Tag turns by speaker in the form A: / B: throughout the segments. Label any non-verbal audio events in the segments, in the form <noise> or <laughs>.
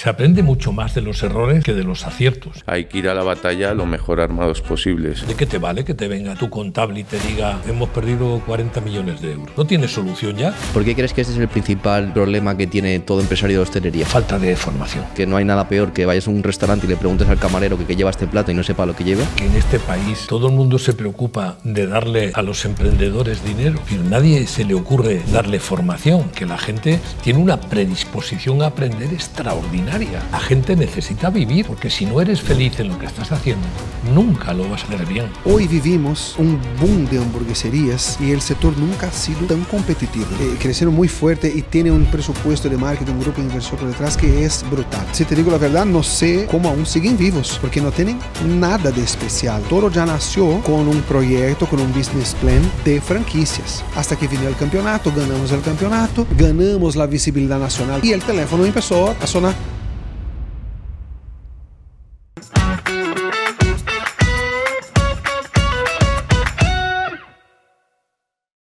A: Se aprende mucho más de los errores que de los aciertos.
B: Hay que ir a la batalla lo mejor armados posibles.
A: ¿De qué te vale que te venga tu contable y te diga hemos perdido 40 millones de euros? ¿No tienes solución ya?
C: ¿Por qué crees que este es el principal problema que tiene todo empresario de hostelería?
A: Falta de formación.
C: Que no hay nada peor que vayas a un restaurante y le preguntes al camarero que, que lleva este plato y no sepa lo que lleva.
A: Que en este país todo el mundo se preocupa de darle a los emprendedores dinero, pero nadie se le ocurre darle formación, que la gente tiene una predisposición a aprender extraordinaria. La gente necesita vivir, porque si no eres feliz en lo que estás haciendo, nunca lo vas a hacer bien.
D: Hoy vivimos un boom de hamburgueserías y el sector nunca ha sido tan competitivo. Eh, crecieron muy fuerte y tiene un presupuesto de marketing, un grupo de inversión por detrás que es brutal. Si te digo la verdad, no sé cómo aún siguen vivos, porque no tienen nada de especial. Todo ya nació con un proyecto, con un business plan de franquicias. Hasta que vino el campeonato, ganamos el campeonato, ganamos la visibilidad nacional y el teléfono empezó a sonar.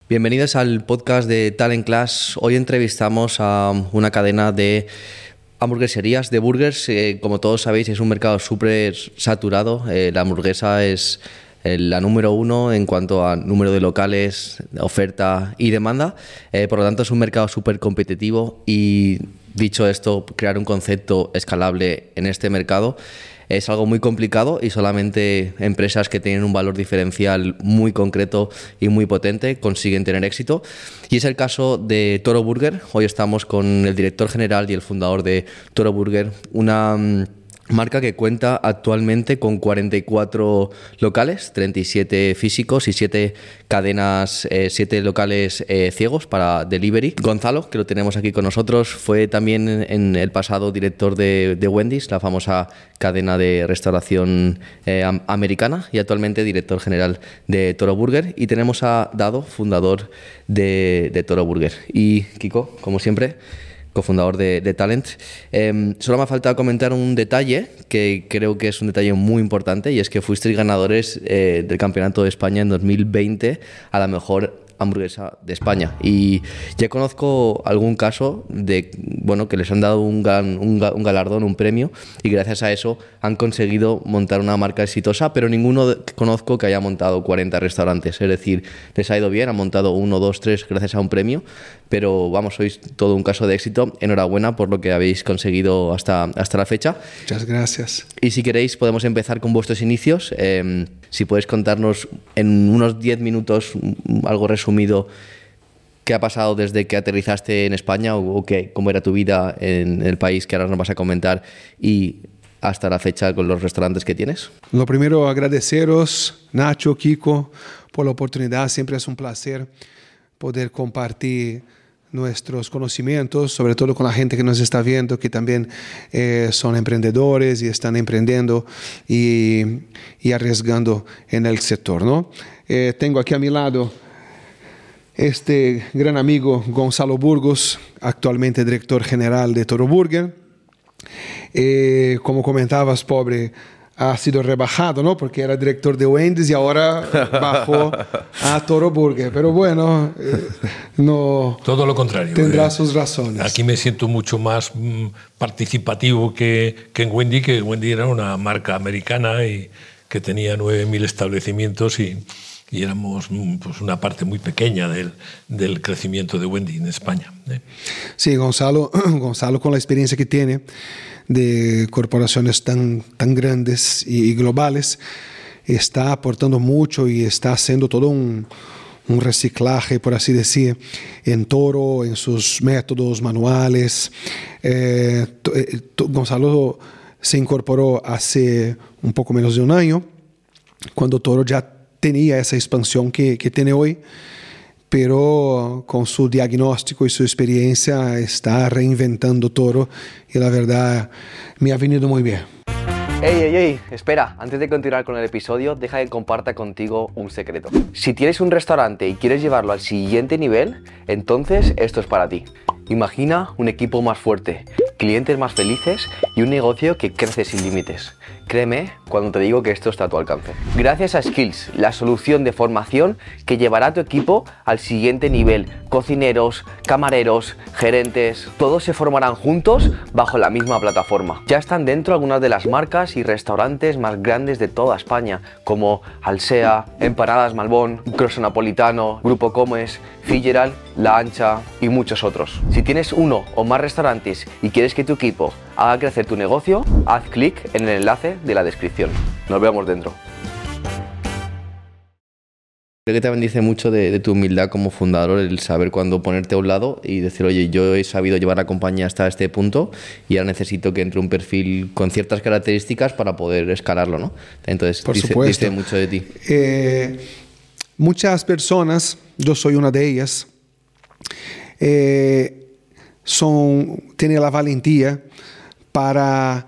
C: Bienvenidos al podcast de Talent Class. Hoy entrevistamos a una cadena de hamburgueserías, de burgers. Eh, como todos sabéis, es un mercado súper saturado. Eh, la hamburguesa es eh, la número uno en cuanto a número de locales, oferta y demanda. Por lo tanto, es un mercado súper competitivo y dicho esto, crear un concepto escalable en este mercado es algo muy complicado y solamente empresas que tienen un valor diferencial muy concreto y muy potente consiguen tener éxito. Y es el caso de Toro Burger. Hoy estamos con el director general y el fundador de Toro Burger, una mm, Marca que cuenta actualmente con 44 locales, 37 físicos y 7 cadenas, 7 locales eh, ciegos para delivery. Gonzalo, que lo tenemos aquí con nosotros, fue también en el pasado director de, de Wendy's, la famosa cadena de restauración eh, americana, y actualmente director general de Toro Burger. Y tenemos a Dado, fundador de, de Toro Burger. Y Kiko, como siempre cofundador de, de Talent. Eh, solo me ha faltado comentar un detalle que creo que es un detalle muy importante y es que fuisteis ganadores eh, del Campeonato de España en 2020 a la mejor hamburguesa de España. Y ya conozco algún caso de bueno que les han dado un, gan- un un galardón, un premio, y gracias a eso han conseguido montar una marca exitosa, pero ninguno conozco que haya montado 40 restaurantes. Es decir, les ha ido bien, han montado uno, dos, tres gracias a un premio, pero vamos, sois todo un caso de éxito. Enhorabuena por lo que habéis conseguido hasta, hasta la fecha.
D: Muchas gracias.
C: Y si queréis, podemos empezar con vuestros inicios. Eh, si podéis contarnos en unos 10 minutos mm, algo resumido qué ha pasado desde que aterrizaste en España o, o qué- cómo era tu vida en el país que ahora nos vas a comentar y hasta la fecha con los restaurantes que tienes.
D: Lo primero, agradeceros, Nacho, Kiko, por la oportunidad. Siempre es un placer poder compartir nuestros conocimientos, sobre todo con la gente que nos está viendo, que también eh, son emprendedores y están emprendiendo y, y arriesgando en el sector. ¿no? Eh, tengo aquí a mi lado este gran amigo Gonzalo Burgos, actualmente director general de Toro Burger. Eh, como comentabas, pobre, ha sido rebajado, ¿no? Porque era director de Wendy's y ahora <laughs> bajó a Toro Burger. Pero bueno, eh, no
A: Todo lo contrario.
D: tendrá
A: eh.
D: sus razones.
A: Aquí me siento mucho más mm, participativo que, que en Wendy, que Wendy era una marca americana y que tenía 9.000 establecimientos y, y éramos mm, pues una parte muy pequeña del, del crecimiento de Wendy en España. ¿eh?
D: Sí, Gonzalo, <clears throat> Gonzalo con la experiencia que tiene de corporaciones tan, tan grandes y, globales, está aportando mucho y está haciendo todo un, un reciclaje, por así decir, en Toro, en sus métodos manuales. Eh, eh, Gonzalo se incorporó hace un poco menos de un año, cuando Toro ya tenía esa expansión que, que tiene hoy pero con su diagnóstico y su experiencia está reinventando Toro y la verdad me ha venido muy bien.
C: Ey, ey, ey, espera, antes de continuar con el episodio, deja que comparta contigo un secreto. Si tienes un restaurante y quieres llevarlo al siguiente nivel, entonces esto es para ti. Imagina un equipo más fuerte, clientes más felices y un negocio que crece sin límites. Créeme cuando te digo que esto está a tu alcance. Gracias a Skills, la solución de formación que llevará a tu equipo al siguiente nivel. Cocineros, camareros, gerentes, todos se formarán juntos bajo la misma plataforma. Ya están dentro algunas de las marcas y restaurantes más grandes de toda España, como Alsea, Empanadas Malbón, Crosso Napolitano, Grupo Comes, Fitzgerald, La Ancha y muchos otros. Si tienes uno o más restaurantes y quieres que tu equipo haga crecer tu negocio, haz clic en el enlace de la descripción. Nos vemos dentro. Creo que también dice mucho de, tu humildad como fundador el saber cuándo ponerte a un lado y decir, oye, yo he sabido llevar la compañía hasta este punto y ahora necesito que entre un perfil con ciertas características para poder escalarlo, ¿no? Entonces,
D: Por
C: dice,
D: supuesto.
C: dice mucho de ti.
D: Eh, muchas personas, yo soy una de ellas, eh, son, tienen la valentía para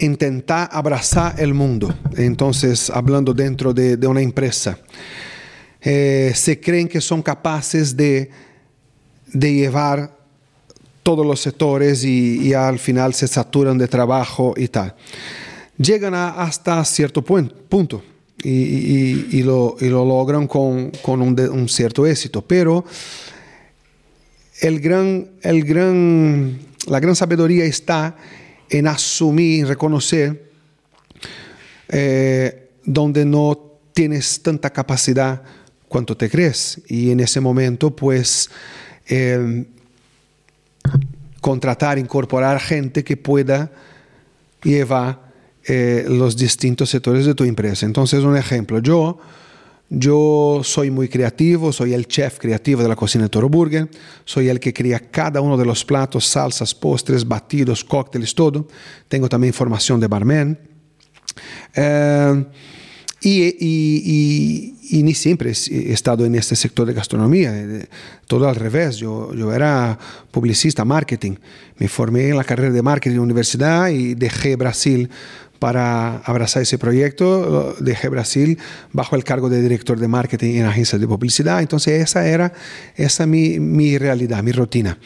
D: intentar abrazar el mundo. Entonces, hablando dentro de, una empresa, eh, se creen que son capaces de, de llevar todos los sectores y, al final se saturan de trabajo y tal. Llegan hasta cierto punto y, y, lo, logran con, con un, un, cierto éxito, pero el gran, el gran, la gran sabiduría está en asumir, reconocer eh, donde no tienes tanta capacidad cuanto te crees. Y en ese momento, pues, eh, contratar, incorporar gente que pueda llevar eh, los distintos sectores de tu empresa. Entonces, un ejemplo, yo, yo soy muy creativo, soy el chef creativo de la cocina de Toro Burger, soy el que crea cada uno de los platos, salsas, postres, batidos, cócteles, todo. Tengo también formación de barman. Eh, y, y, y, y, ni siempre he estado en este sector de gastronomía, todo al revés. Yo, yo era publicista, marketing. Me formé en la carrera de marketing en la universidad y dejé Brasil para abrazar ese proyecto. Dejé Brasil bajo el cargo de director de marketing en agencias de publicidad. Entonces esa era esa mi, mi realidad, mi rutina.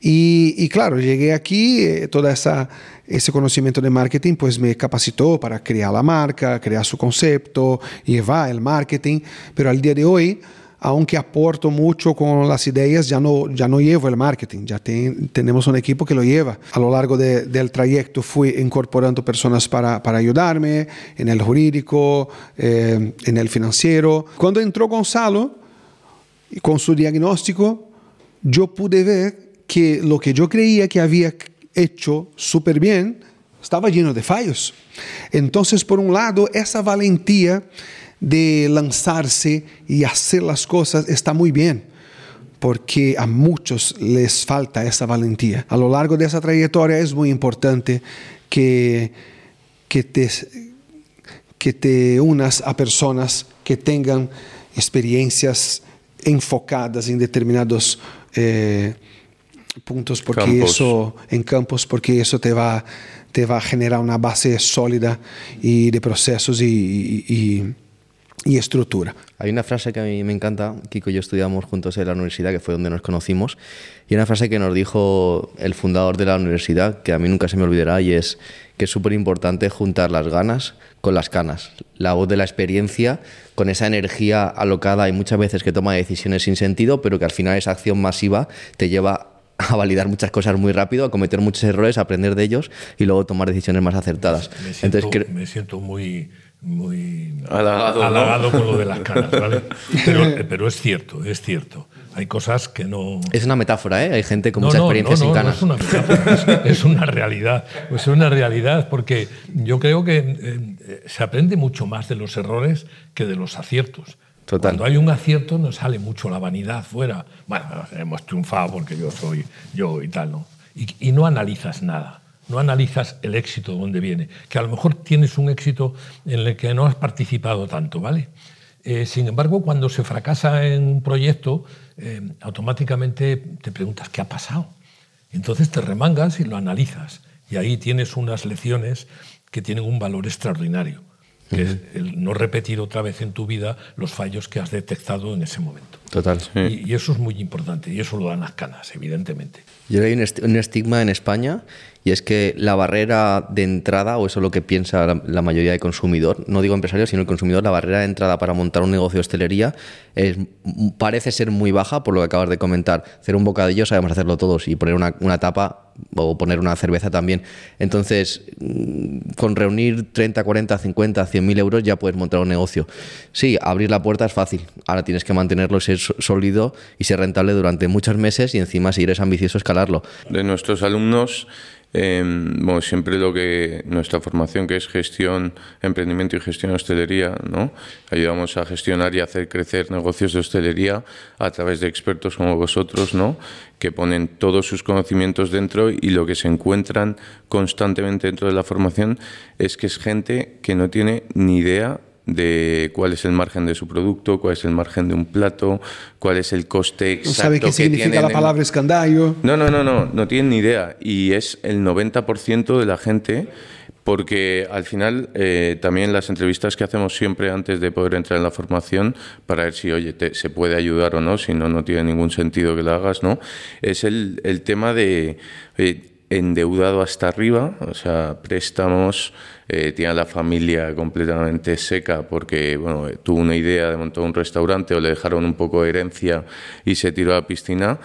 D: Y, y, claro, llegué aquí, eh, toda esa ese conocimiento de marketing pues me capacitó para crear la marca, crear su concepto, llevar el marketing, pero al día de hoy, aunque aporto mucho con las ideas, ya no, ya no llevo el marketing, ya ten, tenemos un equipo que lo lleva. A lo largo de, del trayecto fui incorporando personas para, para ayudarme en el jurídico, eh, en el financiero. Cuando entró Gonzalo, con su diagnóstico, yo pude ver que lo que yo creía que había hecho súper bien, estaba lleno de fallos. Entonces, por un lado, esa valentía de lanzarse y hacer las cosas está muy bien, porque a muchos les falta esa valentía. A lo largo de esa trayectoria es muy importante que, que, te, que te unas a personas que tengan experiencias enfocadas en determinados... Eh, puntos porque campos. eso en campos porque eso te va te va a generar una base sólida y de procesos y, y, y, estructura.
C: Hay una frase que a mí me encanta, Kiko y yo estudiamos juntos en la universidad, que fue donde nos conocimos, y una frase que nos dijo el fundador de la universidad, que a mí nunca se me olvidará, y es que es súper importante juntar las ganas con las canas, la voz de la experiencia con esa energía alocada y muchas veces que toma decisiones sin sentido, pero que al final esa acción masiva te lleva <laughs> a validar muchas cosas muy rápido, a cometer muchos errores, a aprender de ellos y luego tomar decisiones más acertadas.
A: Me siento, Entonces, me siento muy, muy halagado, halagado ¿no? con lo de las caras, ¿vale? <laughs> Pero, pero, es cierto, es cierto. Hay cosas que no...
C: Es una metáfora, ¿eh? Hay gente con no, mucha experiencia
A: no,
C: sin
A: no,
C: canas.
A: No es una metáfora, es, es, una realidad. Pues es una realidad porque yo creo que eh, se aprende mucho más de los errores que de los aciertos.
C: Total.
A: Cuando hay un acierto nos sale mucho la vanidad fuera. Bueno, hemos triunfado porque yo soy yo y tal, ¿no? Y, y, no analizas nada. No analizas el éxito de dónde viene. Que a lo mejor tienes un éxito en el que no has participado tanto, ¿vale? Eh, sin embargo, cuando se fracasa en un proyecto, eh, automáticamente te preguntas qué ha pasado. Entonces te remangas y lo analizas. Y ahí tienes unas lecciones que tienen un valor extraordinario que es el no repetir otra vez en tu vida los fallos que has detectado en ese momento.
C: Total.
A: Sí. Y, y, eso es muy importante y eso lo dan las canas, evidentemente.
C: Yo hay un, est un estigma en España y es que la barrera de entrada, o eso es lo que piensa la, mayoría de consumidor, no digo empresario, sino el consumidor, la barrera de entrada para montar un negocio de hostelería parece ser muy baja, por lo que acabas de comentar. Hacer un bocadillo sabemos hacerlo todos y poner una, una tapa o poner una cerveza también. Entonces, mm, con reunir 30, 40, 50, 100 mil euros ya puedes montar un negocio. Sí, abrir la puerta es fácil. Ahora tienes que mantenerlo, ser sólido y ser rentable durante muchos meses y encima, si eres ambicioso, escalarlo.
B: De nuestros alumnos, Em, bueno, siempre lo que nuestra formación que es gestión, emprendimiento y gestión de hostelería, ¿no? Ayudamos a gestionar y hacer crecer negocios de hostelería a través de expertos como vosotros, ¿no? Que ponen todos sus conocimientos dentro y lo que se encuentran constantemente dentro de la formación es que es gente que no tiene ni idea de cuál es el margen de su producto, cuál es el margen de un plato, cuál es el coste exacto.
D: No sabe qué significa la palabra escandallo.
B: No, no, no, no, no tienen ni idea. Y es el 90% de la gente, porque al final eh, también las entrevistas que hacemos siempre antes de poder entrar en la formación, para ver si, oye, se puede ayudar o no, si no, no tiene ningún sentido que lo hagas, ¿no? Es el, el tema de endeudado hasta arriba, o sea, préstamos eh, tiene la familia completamente seca porque bueno, tuvo una idea de montar un restaurante o le dejaron un poco de herencia y se tiró a la piscina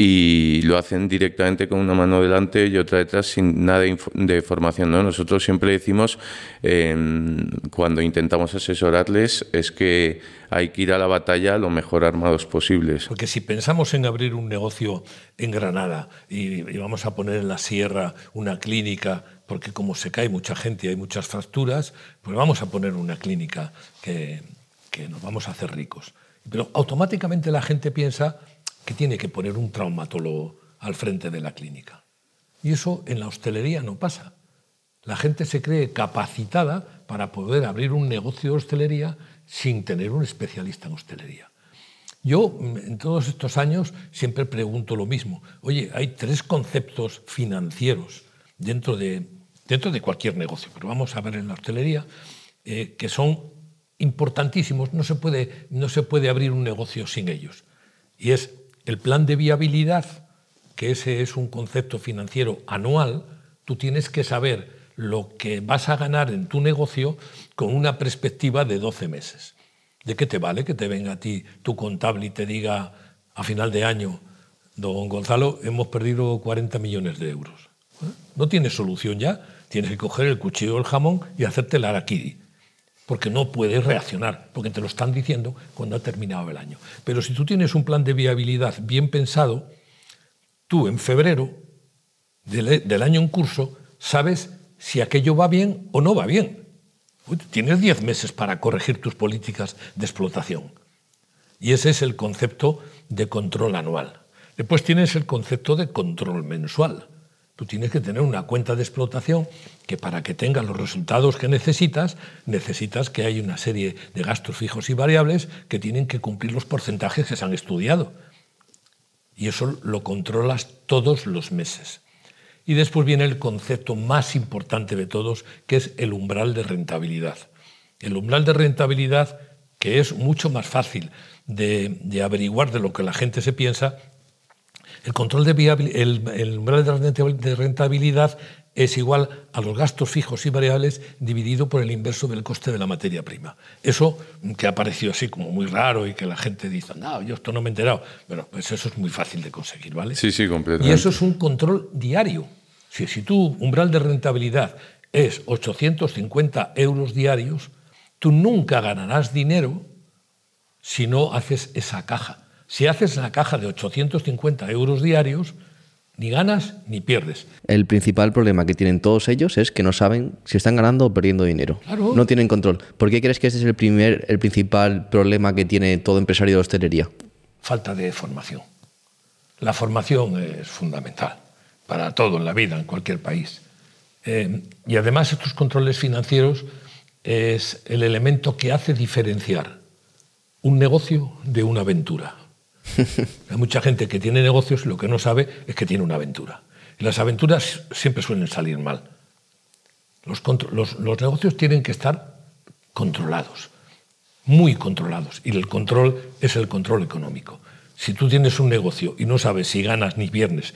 B: y lo hacen directamente con una mano delante y otra detrás sin nada de formación. ¿no? Nosotros siempre decimos, em, cuando intentamos asesorarles, es que hay que ir a la batalla lo mejor armados posibles.
A: Porque si pensamos en abrir un negocio en Granada y, vamos a poner en la sierra una clínica, porque como se cae mucha gente y hay muchas fracturas, pues vamos a poner una clínica que nos vamos a hacer ricos. Pero automáticamente la gente piensa que tiene que poner un traumatólogo al frente de la clínica. Y eso en la hostelería no pasa. La gente se cree capacitada para poder abrir un negocio de hostelería sin tener un especialista en hostelería. Yo en todos estos años siempre pregunto lo mismo. Oye, hay tres conceptos financieros dentro de, dentro de cualquier negocio, pero vamos a ver en la hostelería, eh, que son importantísimos. No se, puede, no se puede abrir un negocio sin ellos. Y es el plan de viabilidad, que ese es un concepto financiero anual, tú tienes que saber lo que vas a ganar en tu negocio con una perspectiva de 12 meses. ¿De qué te vale que te venga a ti tu contable y te diga a final de año, don Gonzalo, hemos perdido 40 millones de euros? ¿Eh? No tienes solución ya, tienes que coger el cuchillo del jamón y hacerte la araquiri porque no puedes reaccionar, porque te lo están diciendo cuando ha terminado el año. Pero si tú tienes un plan de viabilidad bien pensado, tú en febrero del, año en curso sabes si aquello va bien o no va bien. tienes 10 meses para corregir tus políticas de explotación. Y ese es el concepto de control anual. Después tienes el concepto de control mensual. Tú tienes que tener una cuenta de explotación que para que tenga los resultados que necesitas, necesitas que haya una serie de gastos fijos y variables que tienen que cumplir los porcentajes que se han estudiado. Y eso lo controlas todos los meses. Y después viene el concepto más importante de todos, que es el umbral de rentabilidad. El umbral de rentabilidad, que es mucho más fácil de, de averiguar de lo que la gente se piensa, el control de el, umbral de rentabilidad es igual a los gastos fijos y variables dividido por el inverso del coste de la materia prima. Eso que ha parecido así como muy raro y que la gente dice, no, yo esto no me he enterado. Bueno, pues eso es muy fácil de conseguir, ¿vale?
B: Sí, sí, completamente.
A: Y eso es un control diario. Si, si tu umbral de rentabilidad es 850 euros diarios, tú nunca ganarás dinero si no haces esa caja. Si haces la caja de 850 euros diarios, ni ganas ni pierdes.
C: El principal problema que tienen todos ellos es que no saben si están ganando o perdiendo dinero. No tienen control. ¿Por qué crees que ese es el, primer, el principal problema que tiene todo empresario de hostelería?
A: Falta de formación. La formación es fundamental para todo en la vida, en cualquier país. Eh, y además estos controles financieros es el elemento que hace diferenciar un negocio de una aventura. <laughs> Hay mucha gente que tiene negocios y lo que no sabe es que tiene una aventura. Y las aventuras siempre suelen salir mal. Los, los, negocios tienen que estar controlados, muy controlados. Y el control es el control económico. Si tú tienes un negocio y no sabes si ganas ni pierdes,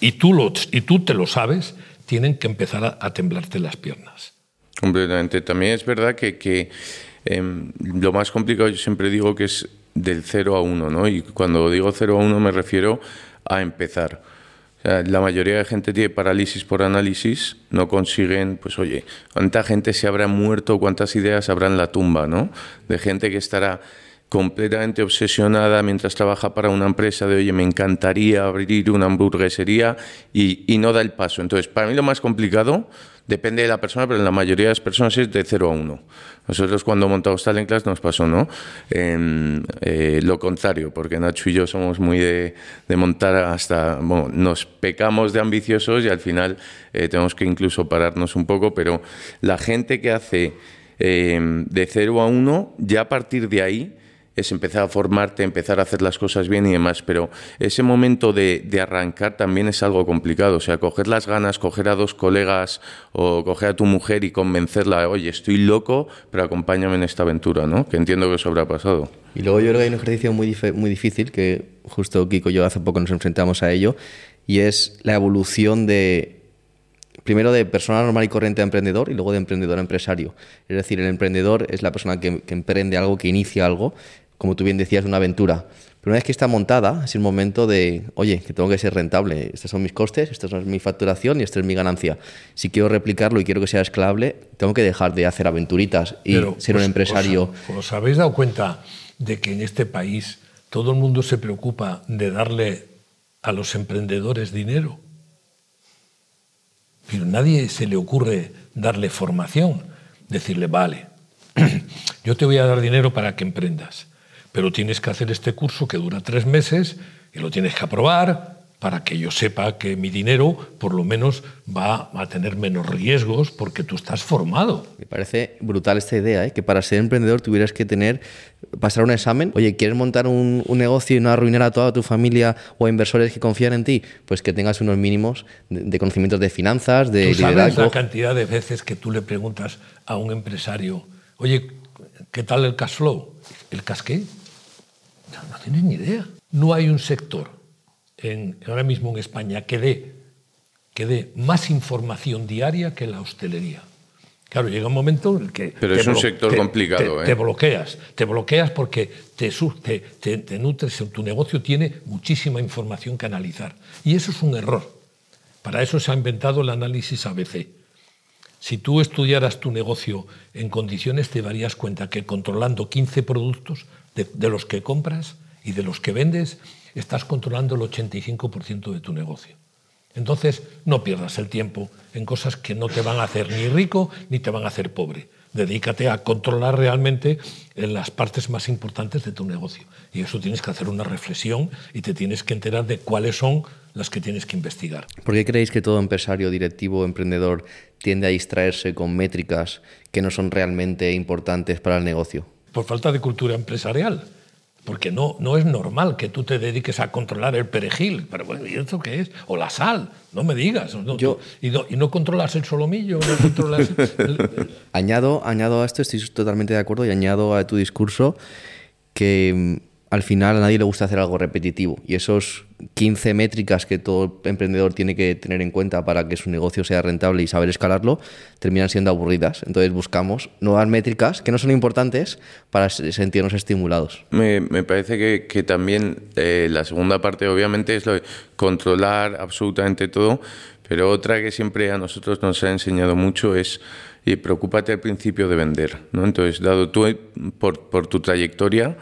A: y tú, lo, y tú te lo sabes, tienen que empezar a, temblarte las piernas.
B: Completamente. También es verdad que, que em, lo más complicado, yo siempre digo que es del 0 a 1, ¿no? Y cuando digo 0 a 1 me refiero a empezar. la mayoría de gente tiene parálisis por análisis, no consiguen, pues oye, ¿cuánta gente se habrá muerto, cuántas ideas habrá en la tumba, ¿no? De gente que estará completamente obsesionada mientras trabaja para una empresa de, oye, me encantaría abrir una hamburguesería y, y, no da el paso. Entonces, para mí lo más complicado depende de la persona, pero en la mayoría de las personas es de 0 a 1. Nosotros cuando montamos Talent Class nos pasó, ¿no? Eh, lo contrario, porque Nacho y yo somos muy de, montar hasta, nos pecamos de ambiciosos y al final eh, tenemos que incluso pararnos un poco, pero la gente que hace eh, de 0 a 1, ya a partir de ahí, es empezar a formarte, empezar a hacer las cosas bien y demás, pero ese momento de, arrancar también es algo complicado, o sea, coger las ganas, coger a dos colegas o coger a tu mujer y convencerla, oye, estoy loco, pero acompáñame en esta aventura, ¿no? Que entiendo que eso habrá pasado.
C: Y luego yo creo que hay un ejercicio muy, muy difícil, que justo Kiko y yo hace poco nos enfrentamos a ello, y es la evolución de primero de persona normal y corriente a emprendedor y luego de emprendedor a empresario. Es decir, el emprendedor es la persona que, emprende algo, que inicia algo, como tú bien decías, una aventura. Pero una vez que está montada, es el momento de, oye, que tengo que ser rentable. Estos son mis costes, esta es mi facturación y esta es mi ganancia. Si quiero replicarlo y quiero que sea escalable, tengo que dejar de hacer aventuritas y ser un pues, empresario.
A: Os, ¿Os habéis dado cuenta de que en este país todo el mundo se preocupa de darle a los emprendedores dinero? Pero nadie se le ocurre darle formación, decirle, vale, <clears throat> yo te voy a dar dinero para que emprendas pero tienes que hacer este curso que dura tres meses y lo tienes que aprobar para que yo sepa que mi dinero por lo menos va a tener menos riesgos porque tú estás formado.
C: Me parece brutal esta idea, ¿eh? que para ser emprendedor tuvieras que tener, pasar un examen. Oye, ¿quieres montar un, negocio y no arruinar a toda tu familia o inversores que confían en ti? Pues que tengas unos mínimos de, conocimientos de finanzas, de
A: ¿Tú sabes la cantidad de veces que tú le preguntas a un empresario, oye, ¿qué tal el cash flow? ¿El cash qué? No, tienes ni idea. No hay un sector en, ahora mismo en España que dé, que dé más información diaria que la hostelería. Claro, llega un momento en el que...
B: Pero es un sector complicado.
A: Te,
B: ¿eh?
A: te, bloqueas, te bloqueas porque te, te, te, nutres, tu negocio tiene muchísima información que analizar. Y eso es un error. Para eso se ha inventado el análisis ABC. Si tú estudiaras tu negocio en condiciones, te darías cuenta que controlando 15 productos de, los que compras y de los que vendes, estás controlando el 85% de tu negocio. Entonces, no pierdas el tiempo en cosas que no te van a hacer ni rico ni te van a hacer pobre. Dedícate a controlar realmente en las partes más importantes de tu negocio. Y eso tienes que hacer una reflexión y te tienes que enterar de cuáles son las que tienes que investigar.
C: ¿Por qué creéis que todo empresario, directivo, emprendedor tiende a distraerse con métricas que no son realmente importantes para el negocio?
A: Por falta de cultura empresarial. Porque no, no es normal que tú te dediques a controlar el perejil. Pero bueno, ¿y eso qué es? O la sal, no me digas. Yo, y, no, controlas el solomillo, no controlas... <laughs>
C: añado, añado a esto, estoy totalmente de acuerdo, y añado a tu discurso que mm, al final a nadie le gusta hacer algo repetitivo. Y esos 15 métricas que todo emprendedor tiene que tener en cuenta para que su negocio sea rentable y saber escalarlo, terminan siendo aburridas. Entonces buscamos nuevas métricas que no son importantes para sentirnos estimulados.
B: Me, parece que, también eh, la segunda parte obviamente es controlar absolutamente todo, pero otra que siempre a nosotros nos ha enseñado mucho es y preocúpate al principio de vender. ¿no? Entonces, dado tú por, por tu trayectoria,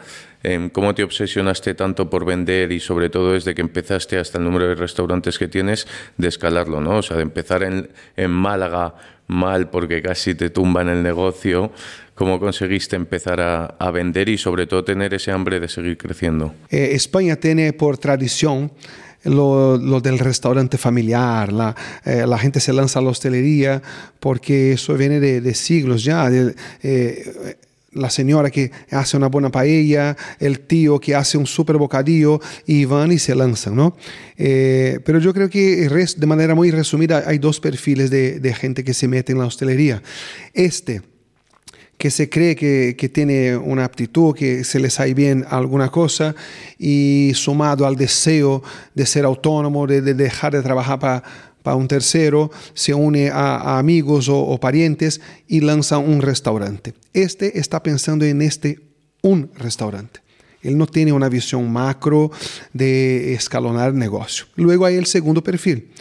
B: cómo te obsesionaste tanto por vender y sobre todo desde que empezaste hasta el número de restaurantes que tienes, de escalarlo, ¿no? O sea, de empezar en, Málaga mal porque casi te tumba en el negocio, ¿cómo conseguiste empezar a, vender y sobre todo tener ese hambre de seguir creciendo?
D: Eh, España tiene por tradición lo, del restaurante familiar, la, eh, la, gente se lanza a la hostelería porque eso viene de, siglos ya. De, eh, la señora que hace una buena paella, el tío que hace un super bocadillo y van y se lanzan, ¿no? Eh, pero yo creo que de manera muy resumida hay dos perfiles de, gente que se mete en la hostelería. Este, que se cree que, tiene una aptitud, que se le sale bien alguna cosa y sumado al deseo de ser autónomo, de, dejar de trabajar para para un tercero, se une a, amigos o, o, parientes y lanza un restaurante. Este está pensando en este un restaurante. Él no tiene una visión macro de escalonar negocio. Luego hay el segundo perfil,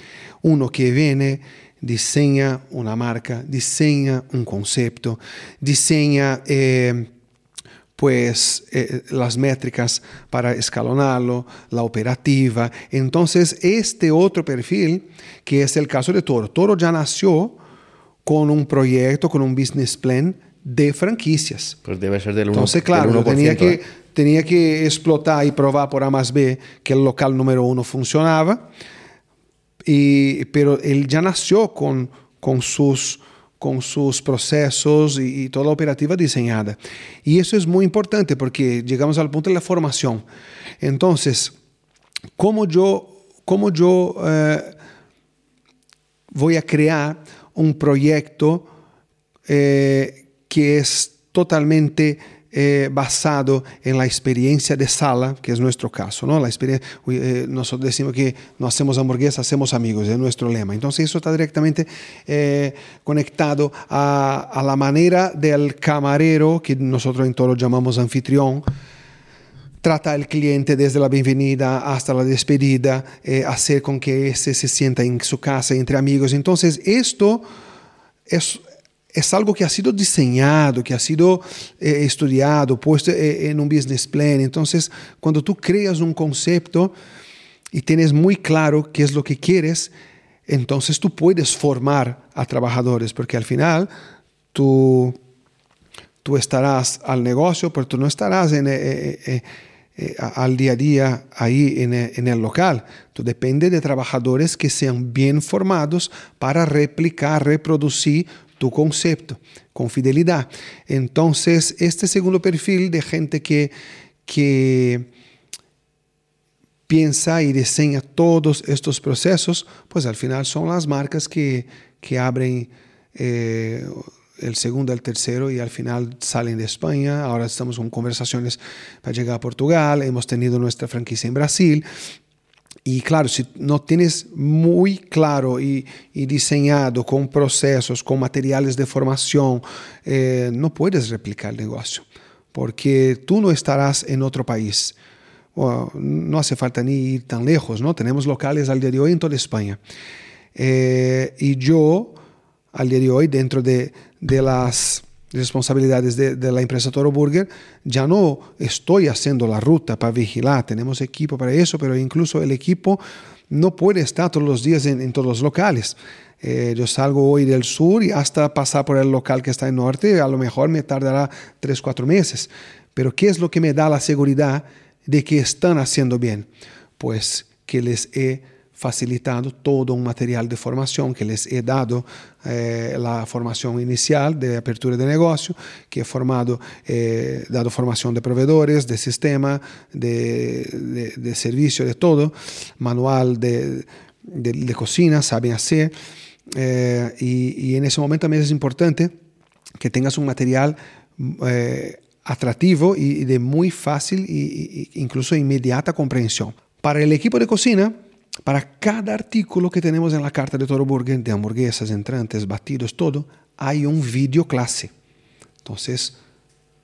D: uno que viene, diseña una marca, diseña un concepto, diseña... Eh, pues eh, las métricas para escalonarlo, la operativa. Entonces, este otro perfil, que es el caso de Toro, Toro ya nació con un proyecto, con un business plan de franquicias.
C: Pues debe ser del 1%.
D: Entonces, claro, tenía, que, ¿eh? tenía que explotar y probar por A más B que el local número uno funcionaba, y, pero él ya nació con, con sus con sus procesos y, toda la operativa diseñada. Y eso es muy importante porque llegamos al punto de la formación. Entonces, ¿cómo yo, cómo yo eh, voy a crear un proyecto eh, que es totalmente eh, basado en la experiencia de sala, que es nuestro caso, ¿no? La experiencia, eh, nosotros decimos que no hacemos hamburguesas, hacemos amigos, es nuestro lema. Entonces eso está directamente eh, conectado a, a, la manera del camarero, que nosotros en todo llamamos anfitrión, trata al cliente desde la bienvenida hasta la despedida, hacer con que ese se sienta en su casa entre amigos. Entonces esto es, es algo que ha sido diseñado, que ha sido eh, estudiado, puesto eh, en un business plan. Entonces, cuando tú creas un concepto y tienes muy claro qué es lo que quieres, entonces tú puedes formar a trabajadores, porque al final tú, tú estarás al negocio, pero tú no estarás eh, al día a día ahí en, en el local. Tú depende de trabajadores que sean bien formados para replicar, reproducir tu concepto con fidelidad. Entonces, este segundo perfil de gente que, que piensa y diseña todos estos procesos, pues al final son las marcas que, que abren eh, el segundo, el tercero y al final salen de España. Ahora estamos con conversaciones para llegar a Portugal, hemos tenido nuestra franquicia en Brasil y claro, si no tienes muy claro y, diseñado con procesos, con materiales de formación, eh, no puedes replicar el negocio, porque tú no estarás en otro país. no hace falta ni ir tan lejos, ¿no? Tenemos locales al día de hoy en toda España. Eh, y yo, al día de hoy, dentro de, de las responsabilidades de, de, la empresa Toro Burger, ya no estoy haciendo la ruta para vigilar, tenemos equipo para eso, pero incluso el equipo no puede estar todos los días en, en todos los locales. Eh, yo salgo hoy del sur y hasta pasar por el local que está en norte, a lo mejor me tardará tres, cuatro meses. Pero ¿qué es lo que me da la seguridad de que están haciendo bien? Pues que les he facilitado todo un material de formación que les he dado eh, la formación inicial de apertura de negocio, que he formado, eh, dado formación de proveedores, de sistema, de, de, servicio, de todo, manual de, de cocina, saben hacer. Eh, y, y, en ese momento también es importante que tengas un material atractivo y, de muy fácil e incluso inmediata comprensión. Para el equipo de cocina, para cada artículo que tenemos en la carta de Toro Burger, de hamburguesas, entrantes, batidos, todo, hay un video clase. Entonces,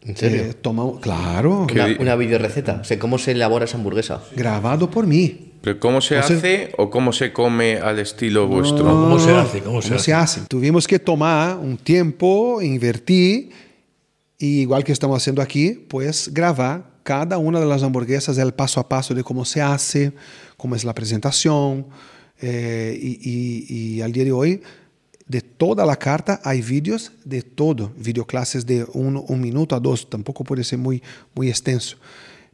C: ¿En serio?
D: Eh, toma, claro.
C: Una, una video receta. O sea, ¿Cómo se elabora esa hamburguesa?
D: Grabado por mí.
B: ¿Pero cómo se Entonces, hace o cómo se come al estilo vuestro?
A: No, ¿Cómo se hace? ¿Cómo, se,
D: ¿cómo
A: hace?
D: se hace? Tuvimos que tomar un tiempo, invertir, y igual que estamos haciendo aquí, pues grabar cada una de las hamburguesas, el paso a paso de cómo se hace, cómo es la presentación. Eh, y, y, y, al día de hoy, de toda la carta hay vídeos de todo, videoclases de un, un, minuto a dos, tampoco puede ser muy, muy extenso,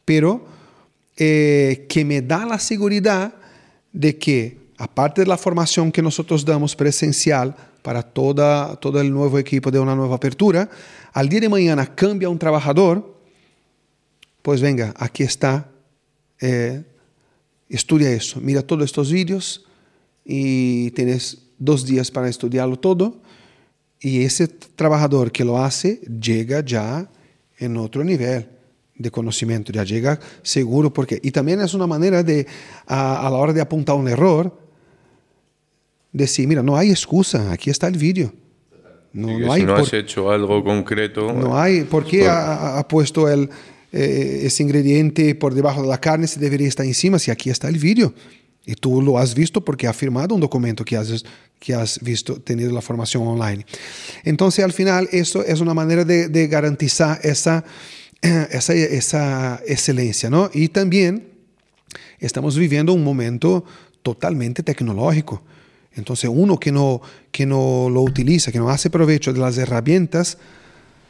D: pero eh, que me da la seguridad de que, aparte de la formación que nosotros damos presencial para toda, todo el nuevo equipo de una nueva apertura, al día de mañana cambia un trabajador, pues venga, aquí está eh, Estudia eso, mira todos estos vídeos y tienes dos días para estudiarlo todo y ese trabajador que lo hace llega ya en otro nivel de conocimiento, ya llega seguro porque... Y también es una manera de, a, a la hora de apuntar un error, decir, mira, no hay excusa, aquí está el vídeo.
B: No, no si no has hecho algo concreto.
D: No hay. ¿Por qué ha, ha, puesto el, eh, ese ingrediente por debajo de la carne si debería estar encima? Si aquí está el vídeo. Y tú lo has visto porque ha firmado un documento que has, que has visto, tenido la formación online. Entonces, al final, eso es una manera de, de garantizar esa, <clears throat> esa, esa excelencia. ¿no? Y también estamos viviendo un momento totalmente tecnológico. Entonces, uno que no, que no lo utiliza, que no hace provecho de las herramientas,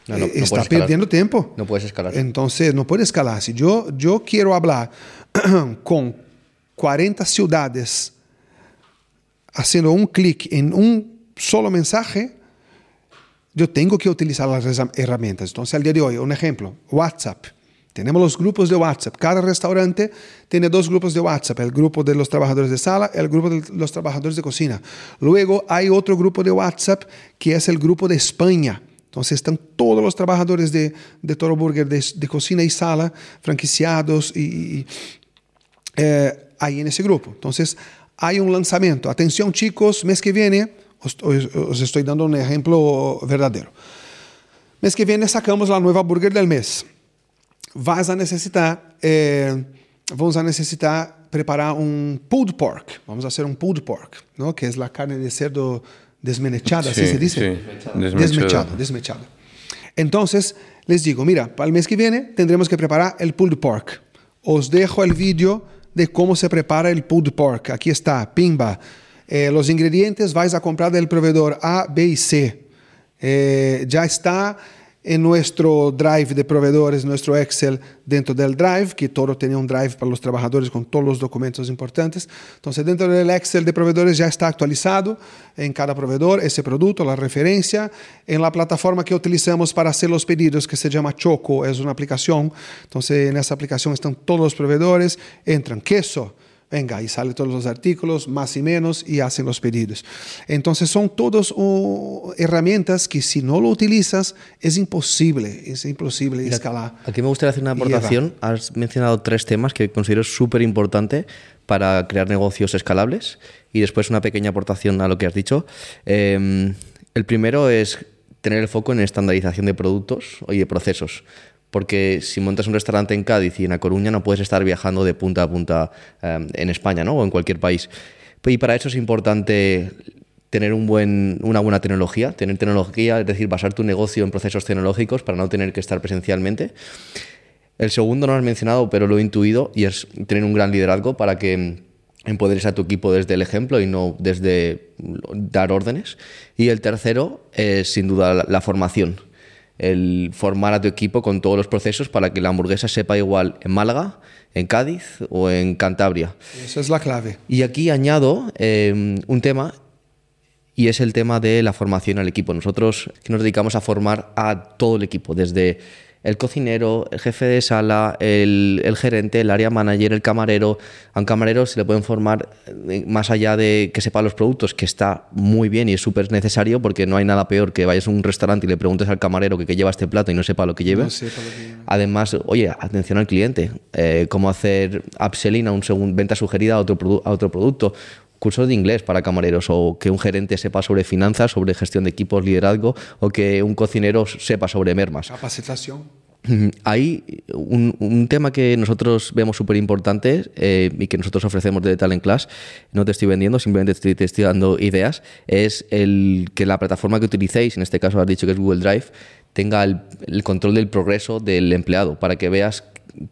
D: eh, está perdiendo tiempo.
C: No puedes escalar.
D: Entonces, no puede escalar. Si yo, yo quiero hablar <clears throat> con 40 ciudades haciendo un clic en un solo mensaje, yo tengo que utilizar las herramientas. Entonces, al día de hoy, un ejemplo, WhatsApp. Tenemos los grupos de WhatsApp. Cada restaurante tiene dos grupos de WhatsApp. El grupo de los trabajadores de sala, el grupo de los trabajadores de cocina. Luego hay otro grupo de WhatsApp que es el grupo de España. Entonces están todos los trabajadores de, de Toro Burger de, cocina y sala, franquiciados y, eh, ahí en grupo. Entonces hay un lanzamiento. Atención chicos, mes que viene, os, os estoy dando un ejemplo verdadero. Mes que viene sacamos la nueva burger del mes vas a necesitar, eh, vamos a necesitar preparar un pulled pork. Vamos a hacer un pulled pork, ¿no? que es la carne de cerdo desmenechada, ¿así se dice?
B: Sí.
D: Desmechado, desmechado. Entonces, les digo, mira, para el mes que viene tendremos que preparar el pulled pork. Os dejo el vídeo de cómo se prepara el pulled pork. Aquí está, pimba. Eh, los ingredientes vais a comprar del proveedor A, B y C. Eh, ya está en nuestro drive de proveedores, nuestro Excel dentro del drive, que todo tenía un drive para los trabajadores con todos los documentos importantes. Entonces, dentro del Excel de proveedores ya está actualizado en cada proveedor ese producto, la referencia. En la plataforma que utilizamos para hacer los pedidos, que se llama Choco, es una aplicación. Entonces, en esa aplicación están todos los proveedores, entran queso, venga, y salen todos los artículos, más y menos, y hacen los pedidos. Entonces son todas uh, herramientas que si no lo utilizas es imposible, es imposible escalar.
C: Aquí me gustaría hacer una aportación. Has mencionado tres temas que considero súper importante para crear negocios escalables y después una pequeña aportación a lo que has dicho. Em, el primero es tener el foco en estandarización de productos y de procesos porque si montas un restaurante en Cádiz y en A Coruña no puedes estar viajando de punta a punta em, en España ¿no? o en cualquier país. Y para eso es importante tener una buena tecnología, tener tecnología, es decir, basar tu negocio en procesos tecnológicos para no tener que estar presencialmente. El segundo no lo has mencionado, pero lo he intuido, y es tener un gran liderazgo para que empoderes a tu equipo desde el ejemplo y no desde dar órdenes. Y el tercero es sin duda la formación el formar a tu equipo con todos los procesos para que la hamburguesa sepa igual en Málaga, en Cádiz o en Cantabria.
D: Esa es la clave.
C: Y aquí añado em, un tema y es el tema de la formación al equipo. Nosotros nos dedicamos a formar a todo el equipo, desde el cocinero, el jefe de sala, el, gerente, el área manager, el camarero. A un camarero se le pueden formar eh, más allá de que sepa los productos, que está muy bien y es súper necesario porque no hay nada peor que vayas a un restaurante y le preguntes al camarero que, lleva este plato y no sepa lo que lleva. Además, oye, atención al cliente, eh, cómo hacer upselling a un segundo, venta sugerida a otro, a otro producto cursos de inglés para camareros o que un gerente sepa sobre finanzas, sobre gestión de equipos, liderazgo o que un cocinero sepa sobre mermas.
D: Capacitación.
C: Hay un, tema que nosotros vemos súper importante eh, y que nosotros ofrecemos de Talent Class, no te estoy vendiendo, simplemente te estoy dando ideas, es el que la plataforma que utilicéis, en este caso has dicho que es Google Drive, tenga el, el control del progreso del empleado para que veas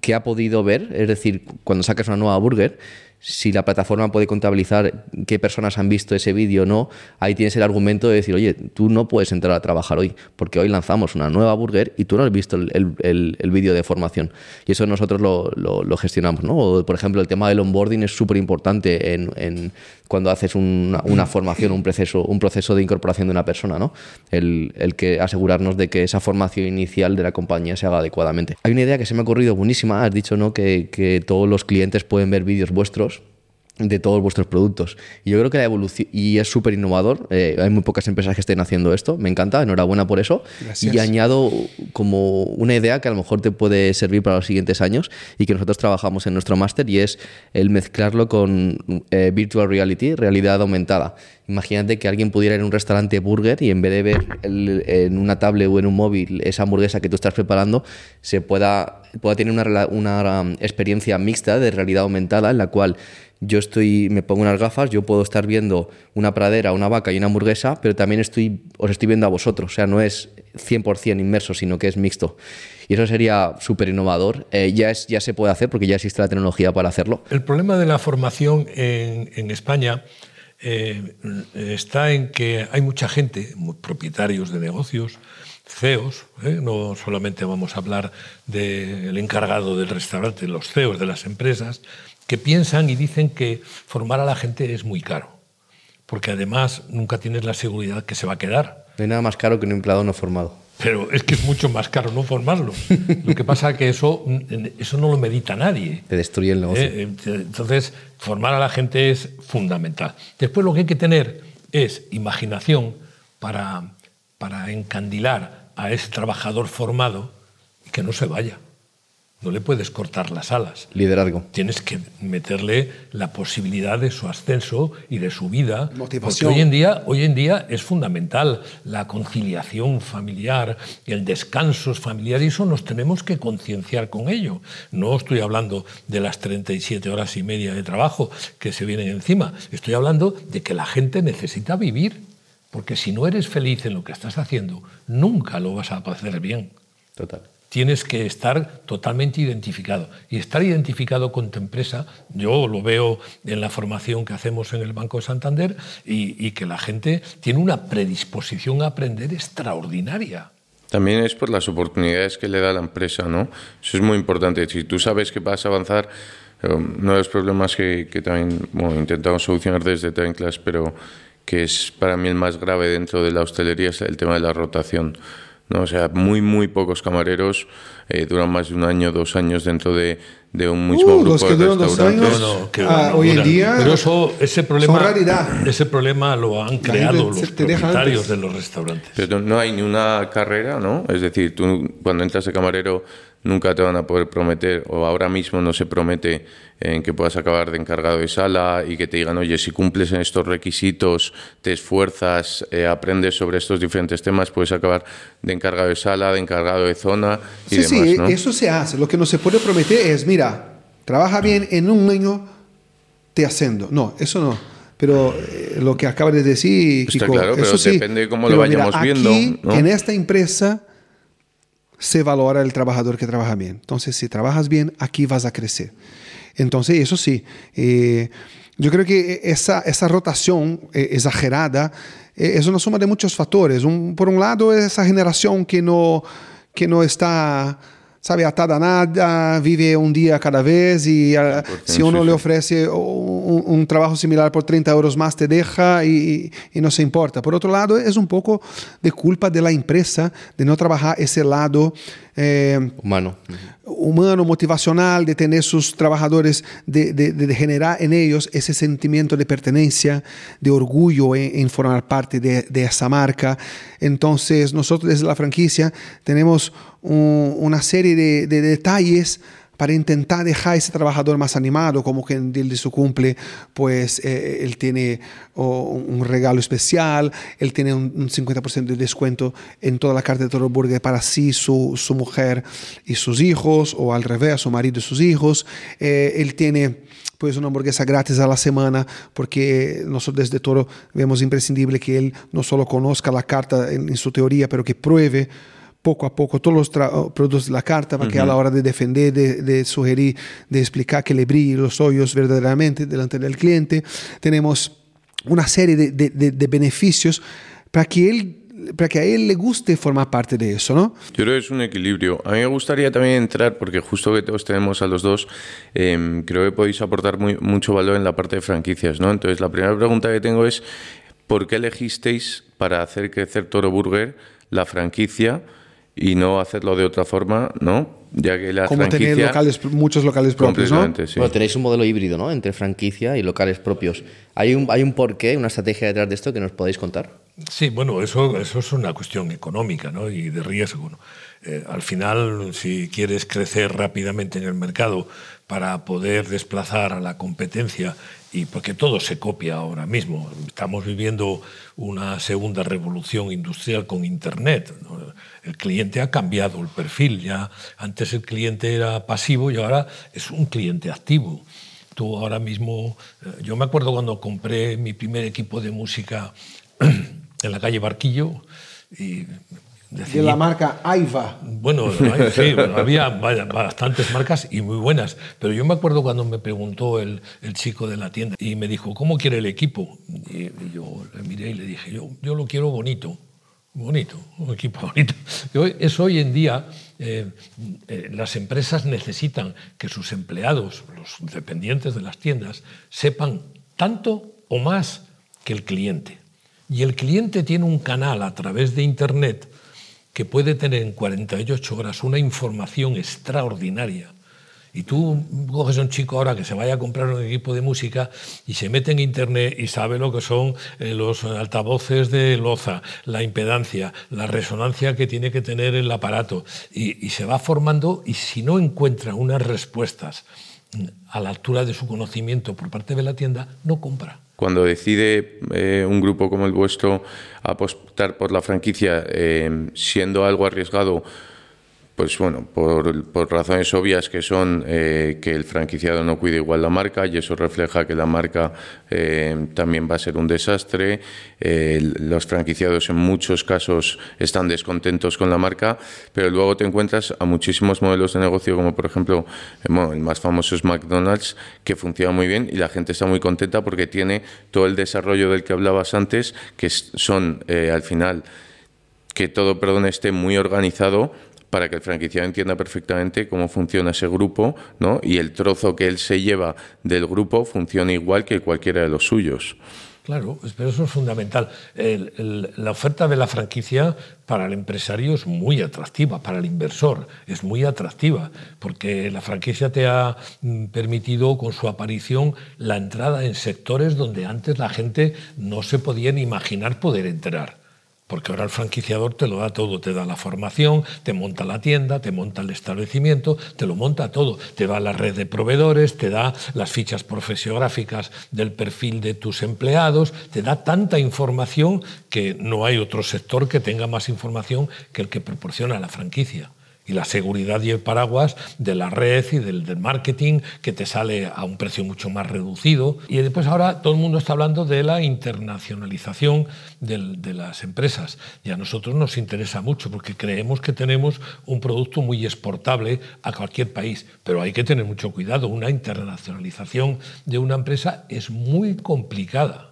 C: qué ha podido ver, es decir, cuando sacas una nueva burger, si la plataforma puede contabilizar qué personas han visto ese vídeo o no, ahí tienes el argumento de decir, oye, tú no puedes entrar a trabajar hoy, porque hoy lanzamos una nueva burger y tú no has visto el, vídeo de formación. Y eso nosotros lo, gestionamos, ¿no? por ejemplo, el tema del onboarding es súper importante en, cuando haces una, formación, un proceso, un proceso de incorporación de una persona, ¿no? El, que asegurarnos de que esa formación inicial de la compañía se haga adecuadamente. Hay una idea que se me ha ocurrido buenísima, has dicho, ¿no? Que, que todos los clientes pueden ver vídeos vuestros de todos vuestros productos. Y yo creo que la evolución, y es súper innovador, eh, hay muy pocas empresas que estén haciendo esto, me encanta, enhorabuena por eso.
D: Gracias.
C: Y añado como una idea que a lo mejor te puede servir para los siguientes años y que nosotros trabajamos en nuestro máster y es el mezclarlo con eh, virtual reality, realidad aumentada. Imagínate que alguien pudiera ir a un restaurante burger y en vez de ver el- en una tablet o en un móvil esa hamburguesa que tú estás preparando, se pueda, pueda tener una, una um, experiencia mixta de realidad aumentada en la cual yo estoy, me pongo unas gafas, yo puedo estar viendo una pradera, una vaca y una hamburguesa, pero también estoy, os estoy viendo a vosotros. O sea, no es 100% inmerso, sino que es mixto. Y eso sería súper innovador. Eh, ya, ya se puede hacer porque ya existe la tecnología para hacerlo.
A: El problema de la formación en, en España eh, está en que hay mucha gente, propietarios de negocios, CEOs, ¿eh? no solamente vamos a hablar del encargado del restaurante, los CEOs de las empresas, que piensan y dicen que formar a la gente es muy caro, porque además nunca tienes la seguridad que se va a quedar.
C: No hay nada más caro que un empleado no formado.
A: Pero es que es mucho más caro no formarlo. <laughs> Lo que pasa es que eso, eso no lo medita nadie.
C: Te destruye el negocio.
A: Eh, Entonces, formar a la gente es fundamental. Después lo que hay que tener es imaginación para, para encandilar a ese trabajador formado y que no se vaya. No le puedes cortar las alas.
C: Liderazgo.
A: Tienes que meterle la posibilidad de su ascenso y de su vida.
D: Motivación.
A: Porque hoy en día, hoy en día es fundamental la conciliación familiar, el descanso familiar, y eso nos tenemos que concienciar con ello. No estoy hablando de las 37 horas y media de trabajo que se vienen encima. Estoy hablando de que la gente necesita vivir. Porque si no eres feliz en lo que estás haciendo, nunca lo vas a hacer bien
C: Total.
A: Tienes que estar totalmente identificado. Y estar identificado con tu empresa, yo lo veo en la formación que hacemos en el Banco de Santander y, y que la gente tiene una predisposición a aprender extraordinaria.
B: También es por las oportunidades que le da la empresa, ¿no? Eso es muy importante. Si tú sabes que vas a avanzar, eh, uno de los problemas que, que también bueno, intentamos solucionar desde Time Class, pero que es para mí el más grave dentro de la hostelería, es el tema de la rotación. ¿No? O sea, muy, muy pocos camareros eh, duran más de un año, dos años dentro de, de un mismo
D: Uh,
B: grupo
D: los que
B: de
D: duran dos
B: restaurantes.
D: años.
A: No, no, que
D: Ah,
A: no
D: hoy en día
A: Pero eso, ese problema,
D: son raridad.
A: ese problema lo han creado los propietarios de los restaurantes.
B: Pero no hay ni una carrera, ¿no? Es decir, tú cuando entras de camarero nunca te van a poder prometer, o ahora mismo no se promete en que puedas acabar de encargado de sala y que te digan, oye, si cumples en estos requisitos, te esfuerzas, eh, aprendes sobre estos diferentes temas, puedes acabar de encargado de sala, de encargado de zona y
D: Sí,
B: demás,
D: sí,
B: ¿no?
D: eso se hace. Lo que no se puede prometer es, mira, trabaja bien en un año, te ascendo. No, eso no. Pero eh, lo que acaba de decir,
B: Está
D: Kiko,
B: claro, pero
D: eso sí.
B: depende de cómo
D: Pero
B: lo vayamos
D: mira,
B: viendo,
D: Aquí,
B: ¿no?
D: en esta empresa, se valora el trabajador que trabaja bien. Entonces, si trabajas bien, aquí vas a crecer. Entonces, eso sí. eh, yo creo que esa, esa rotación eh, exagerada eh, es una suma de muchos factores. Por un lado, es esa generación que no, que no está, sabe, atada a nada, vive un día cada vez y ah, si uno
B: sí,
D: le ofrece un, un trabajo similar por 30 euros más, te deja y, y no se importa. Por otro lado, es un poco de culpa de la empresa de no trabajar ese lado. Eh,
C: Humano.
D: humano, motivacional, de tener sus trabajadores, de, de- de generar en ellos ese sentimiento de pertenencia, de orgullo en, en formar parte de, de esa marca. Entonces, nosotros desde la franquicia tenemos un- una serie de, de detalles para intentar dejar ese trabajador más animado, como que en el de su cumple, pues eh, él tiene un regalo especial, él tiene un, un 50% de descuento en toda la carta de Toro Burger para sí, su, su mujer y sus hijos, o al revés, su marido y sus hijos. Eh, él tiene pues una hamburguesa gratis a la semana, porque nosotros desde Toro vemos imprescindible que él no solo conozca la carta en, en su teoría, pero que pruebe poco a poco todos los tra- productos de la carta para que a la hora de defender, de, de sugerir, de explicar que le brille los hoyos verdaderamente delante del cliente, tenemos una serie de, de- de- de beneficios para que él para que a él le guste formar parte de eso, ¿no?
B: Yo creo que es un equilibrio. A mí me gustaría también entrar, porque justo que todos tenemos a los dos, eh, creo que podéis aportar muy- mucho valor en la parte de franquicias, ¿no? Entonces, la primera pregunta que tengo es, ¿por qué elegisteis para hacer crecer Toro Burger la franquicia y no hacerlo de otra forma, ¿no? Ya que la
D: Como tener locales, muchos locales propios, ¿no?
B: Sí.
C: Bueno, tenéis un modelo híbrido, ¿no? Entre franquicia y locales propios. ¿Hay un, ¿Hay un porqué, una estrategia detrás de esto que nos podéis contar?
A: Sí, bueno, eso, eso es una cuestión económica ¿no? y de riesgo. ¿no? Eh, al final, si quieres crecer rápidamente en el mercado para poder desplazar a la competencia, y porque todo se copia ahora mismo, estamos viviendo una segunda revolución industrial con Internet. El cliente ha cambiado el perfil, ya antes el cliente era pasivo y ahora es un cliente activo. Tú ahora mismo, eh, yo me acuerdo cuando compré mi primer equipo de música <clears throat> en la calle Barquillo y decidí-
D: De la marca Aiva.
A: bueno, hay- sí, <laughs> bueno, había bastantes marcas y muy buenas, pero yo me acuerdo cuando me preguntó el, el chico de la tienda y me dijo, ¿cómo quiere el equipo? Y, yo le miré y le dije, yo, yo lo quiero bonito, bonito, un equipo <laughs> bonito. Hoy- es hoy en día, eh, eh, las empresas necesitan que sus empleados, los dependientes de las tiendas, sepan tanto o más que el cliente. Y el cliente tiene un canal a través de Internet que puede tener en 48 horas una información extraordinaria. Y tú coges a un chico ahora que se vaya a comprar un equipo de música y se mete en internet y sabe lo que son eh, los altavoces de loza, la impedancia, la resonancia que tiene que tener el aparato. Y, y se va formando y si no encuentra unas respuestas mm, a la altura de su conocimiento por parte de la tienda, no compra.
B: Cuando decide eh, un grupo como el vuestro apostar por la franquicia, eh, siendo algo arriesgado, pues bueno, por, razones obvias que son eh, que el franquiciado no cuida igual la marca y eso refleja que la marca eh, también va a ser un desastre. Eh, los franquiciados en muchos casos están descontentos con la marca, pero luego te encuentras a muchísimos modelos de negocio, como por ejemplo, bueno, el más famoso es McDonald's, que funciona muy bien y la gente está muy contenta porque tiene todo el desarrollo del que hablabas antes, que son al final que todo, perdón, esté muy organizado para que el franquiciado entienda perfectamente cómo funciona ese grupo, ¿no? Y el trozo que él se lleva del grupo funciona igual que cualquiera de los suyos.
A: Claro, pues, pero eso es fundamental. La oferta de la franquicia para el empresario es muy atractiva, para el inversor es muy atractiva, porque la franquicia te ha mm, permitido con su aparición la entrada en sectores donde antes la gente no se podía ni imaginar poder entrar. Porque ahora el franquiciador te lo da todo, te da la formación, te monta la tienda, te monta el establecimiento, te lo monta todo, te da la red de proveedores, te da las fichas profesiográficas del perfil de tus empleados, te da tanta información que no hay otro sector que tenga más información que el que proporciona la franquicia y la seguridad y el paraguas de la red y del, marketing que te sale a un precio mucho más reducido. Y después ahora todo el mundo está hablando de la internacionalización de las empresas y a nosotros nos interesa mucho porque creemos que tenemos un producto muy exportable a cualquier país, pero hay que tener mucho cuidado. Una internacionalización de una empresa es muy complicada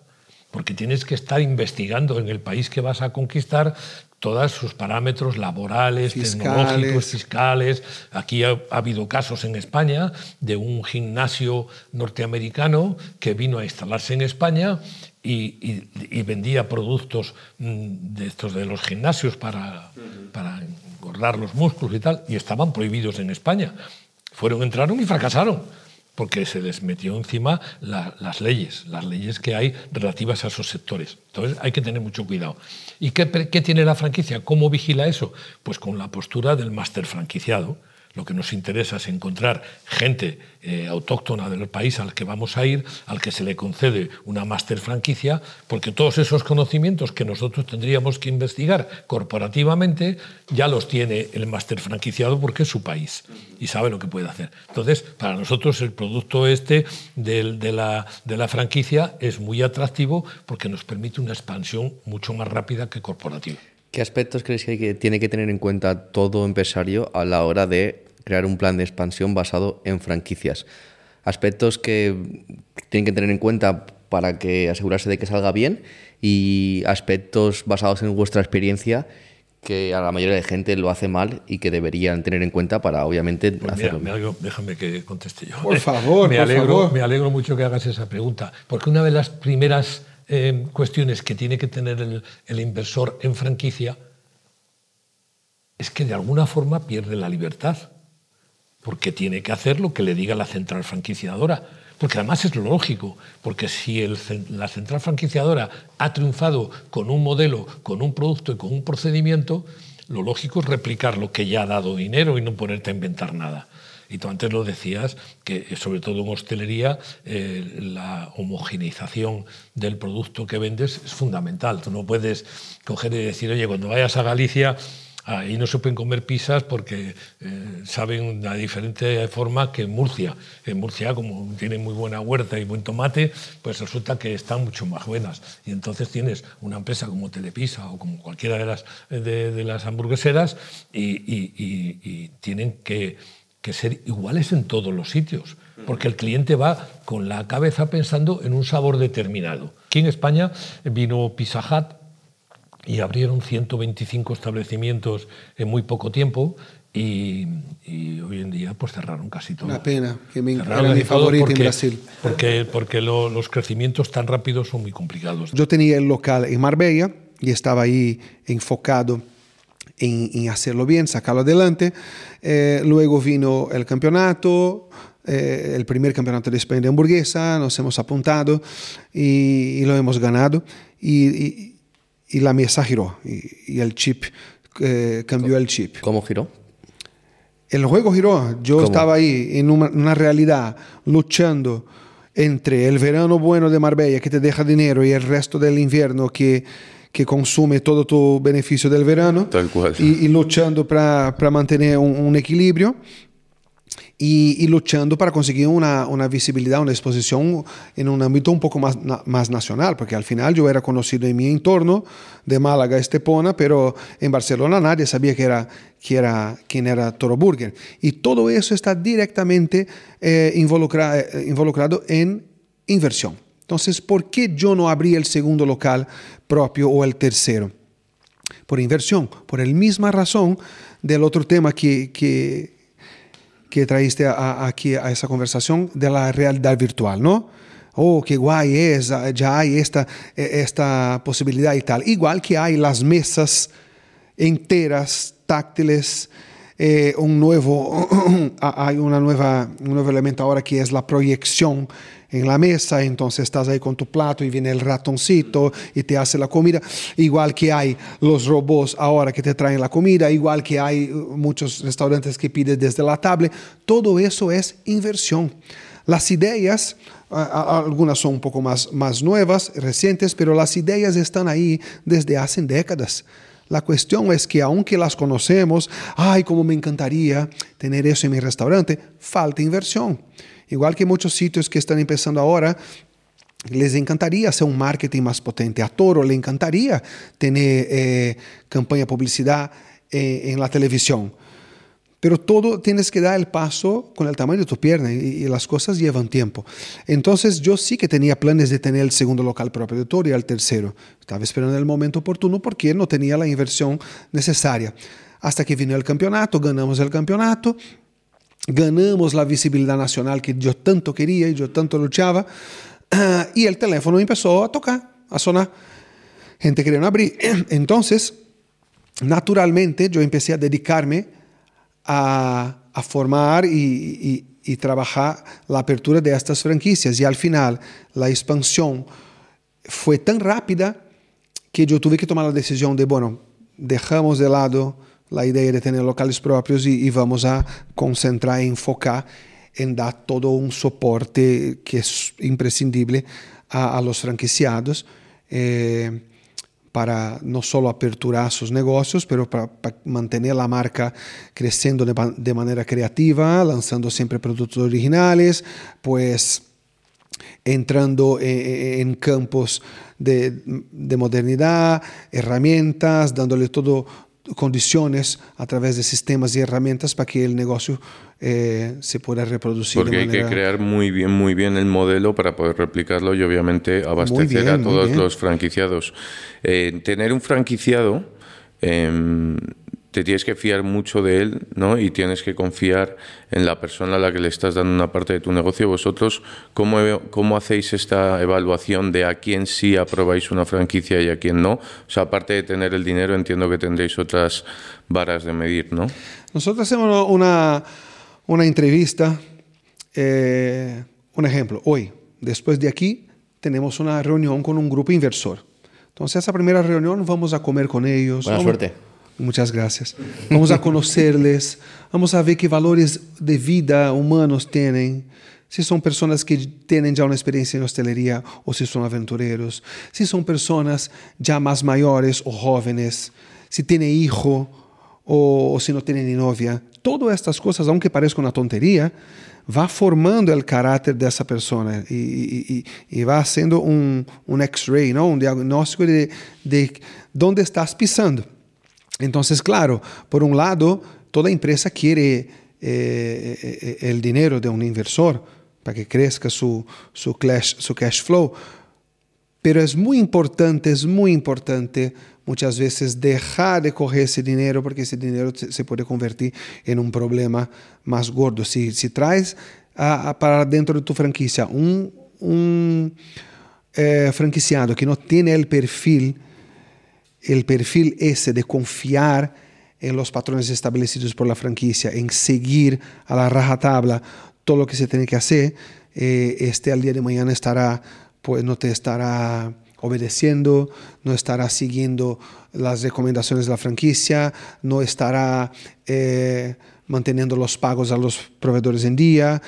A: porque tienes que estar investigando en el país que vas a conquistar todos sus parámetros laborales,
D: Fiscales.
A: tecnológicos, fiscales. Aquí ha, ha, habido casos en España de un gimnasio norteamericano que vino a instalarse en España y, y, y vendía productos mm, de estos de los gimnasios para, para engordar los músculos y tal, y estaban prohibidos en España. Fueron, entraron y fracasaron porque se les metió encima la, las leyes, las leyes que hay relativas a esos sectores. Entonces hay que tener mucho cuidado. ¿Y qué, qué tiene la franquicia? ¿Cómo vigila eso? Pues con la postura del máster franquiciado. Lo que nos interesa es encontrar gente eh, autóctona del país al que vamos a ir, al que se le concede una máster franquicia, porque todos esos conocimientos que nosotros tendríamos que investigar corporativamente ya los tiene el máster franquiciado porque es su país y sabe lo que puede hacer. Entonces, para nosotros el producto este de, la franquicia es muy atractivo porque nos permite una expansión mucho más rápida que corporativa.
C: ¿Qué aspectos crees que, hay que tiene que tener en cuenta todo empresario a la hora de crear un plan de expansión basado en franquicias? Aspectos que tienen que tener en cuenta para que asegurarse de que salga bien y aspectos basados en vuestra experiencia que a la mayoría de gente lo hace mal y que deberían tener en cuenta para obviamente
A: pues
C: hacerlo.
A: Mira, me alegro, déjame que conteste yo.
D: Por favor, <laughs>
A: me
D: por
A: alegro,
D: favor.
A: Me alegro mucho que hagas esa pregunta, porque una de las primeras cuestiones que tiene que tener el, el inversor en franquicia es que de alguna forma pierde la libertad, porque tiene que hacer lo que le diga la central franquiciadora. Porque además es lo lógico, porque si la central franquiciadora ha triunfado con un modelo, con un producto y con un procedimiento, lo lógico es replicar lo que ya ha dado dinero y no ponerte a inventar nada. Y tú antes lo decías, que sobre todo en hostelería eh, la homogeneización del producto que vendes es fundamental. Tú no puedes coger y decir, oye, cuando vayas a Galicia Ahí no se pueden comer pizzas porque eh, saben de diferente forma que en Murcia. En Murcia, como tiene muy buena huerta y buen tomate, pues resulta que están mucho más buenas. Y entonces tienes una empresa como Telepisa o como cualquiera de las, de, las hamburgueseras y, tienen que, que ser iguales en todos los sitios, porque el cliente va con la cabeza pensando en un sabor determinado. Aquí en España vino Pizza Hut y abrieron 125 establecimientos en muy poco tiempo y, hoy en día pues cerraron casi todo.
D: Una pena, que me era mi favorito
A: porque,
D: en Brasil.
A: Porque, porque los crecimientos tan rápidos son muy complicados.
D: Yo tenía el local en Marbella y estaba ahí enfocado en, hacerlo bien, sacarlo adelante. Eh, luego vino el campeonato, eh, el primer campeonato de España de hamburguesa, nos hemos apuntado y, lo hemos ganado. y y la mesa giró y, el chip eh, cambió el chip.
C: ¿Cómo giró?
D: El juego giró. Yo estaba ahí en una, realidad luchando entre el verano bueno de Marbella que te deja dinero y el resto del invierno que, que consume todo tu beneficio del verano.
B: Tal cual.
D: Y, luchando para mantener un, un equilibrio y, luchando para conseguir una, una, visibilidad, una exposición en un ámbito un poco más, más nacional, porque al final yo era conocido en mi entorno de Málaga, Estepona, pero en Barcelona nadie sabía que era, que era, quién era Toro Burger. Y todo eso está directamente eh, eh, involucrado en inversión. Entonces, ¿por qué yo no abrí el segundo local propio o el tercero? Por inversión, por la misma razón del otro tema que, que que traíste aquí a esa conversación de la realidad virtual, ¿no? Oh, qué guay es, ya hay esta, e, esta posibilidad y tal. Igual que hay las mesas enteras, táctiles, eh, un nuevo, <clears throat> hay una nueva, un nuevo elemento ahora que es la proyección en la mesa, entonces estás ahí con tu plato y viene el ratoncito y te hace la comida, igual que hay los robots ahora que te traen la comida, igual que hay uh, muchos restaurantes que piden desde la tablet, todo eso es inversión. Las ideas, algunas son un poco más, más nuevas, recientes, pero las ideas están ahí desde hace décadas. La cuestión es que aunque las conocemos, ay, como me encantaría tener eso en mi restaurante, falta inversión. Igual que muchos sitios que están empezando ahora, les encantaría hacer un marketing más potente. A Toro le encantaría tener eh, campaña publicidad eh, en la televisión. Pero todo tienes que dar el paso con el tamaño de tu pierna y, las cosas llevan tiempo. Entonces yo sí que tenía planes de tener el segundo local propio de Toro y el tercero. Estaba esperando el momento oportuno porque no tenía la inversión necesaria. Hasta que vino el campeonato, ganamos el campeonato ganamos la visibilidad nacional que yo tanto quería y yo tanto luchaba, <clears throat> y el teléfono empezó a tocar, a sonar. Gente quería abrir. <clears throat> Entonces, naturalmente, yo empecé a dedicarme a, a formar y, y, y, trabajar la apertura de estas franquicias. Y al final, la expansión fue tan rápida que yo tuve que tomar la decisión de, bueno, dejamos de lado la idea de tener locales propios y, vamos a concentrar, enfocar en dar todo un soporte que es imprescindible a, los franquiciados eh, para no solo aperturar sus negocios, pero para, mantener la marca creciendo de, manera creativa, lanzando siempre productos originales, pues entrando en, campos de, de, modernidad, herramientas, dándole todo, condiciones a través de sistemas y herramientas para que el negocio eh, se pueda reproducir.
B: Porque hay que crear muy bien, muy bien el modelo para poder replicarlo y obviamente abastecer a todos los franquiciados. Eh, tener un franquiciado em, te tienes que fiar mucho de él, ¿no? Y tienes que confiar en la persona a la que le estás dando una parte de tu negocio. Vosotros, ¿cómo, cómo hacéis esta evaluación de a quién sí aprobáis una franquicia y a quién no? O sea, aparte de tener el dinero, entiendo que tendréis otras varas de medir, ¿no?
D: Nosotros hacemos una, una entrevista, eh, un ejemplo, hoy, después de aquí, tenemos una reunión con un grupo inversor. Entonces, esa primera reunión vamos a comer con ellos.
C: Buena suerte.
D: Muchas gracias. Vamos a conocerles, vamos a ver qué valores de vida humanos tienen. Si son personas que tienen ya una experiencia en hostelería o si son aventureros. Si son personas ya más mayores o jóvenes. Si tiene hijo o, o si no tiene ni novia. Todas estas cosas, aunque parezca una tontería, va formando el carácter de esa persona y, y, y va haciendo un, un X-ray, ¿no? un diagnóstico de, de dónde estás pisando. Entonces, claro, por un lado, toda empresa quiere eh, el dinero de un inversor para que crezca su, su, cash, su cash flow, pero es muy importante, es muy importante muchas veces dejar de coger ese dinero porque ese dinero se puede convertir en un problema más gordo. Si, si a, a para dentro de tu franquicia un, un eh, franquiciado que no tiene el perfil, el perfil ese de confiar en los patrones establecidos por la franquicia, en seguir a la rajatabla todo lo que se tiene que hacer, eh, este al día de mañana estará, pues no te estará obedeciendo, no estará siguiendo las recomendaciones de la franquicia, no estará eh, manteniendo los pagos a los proveedores en día,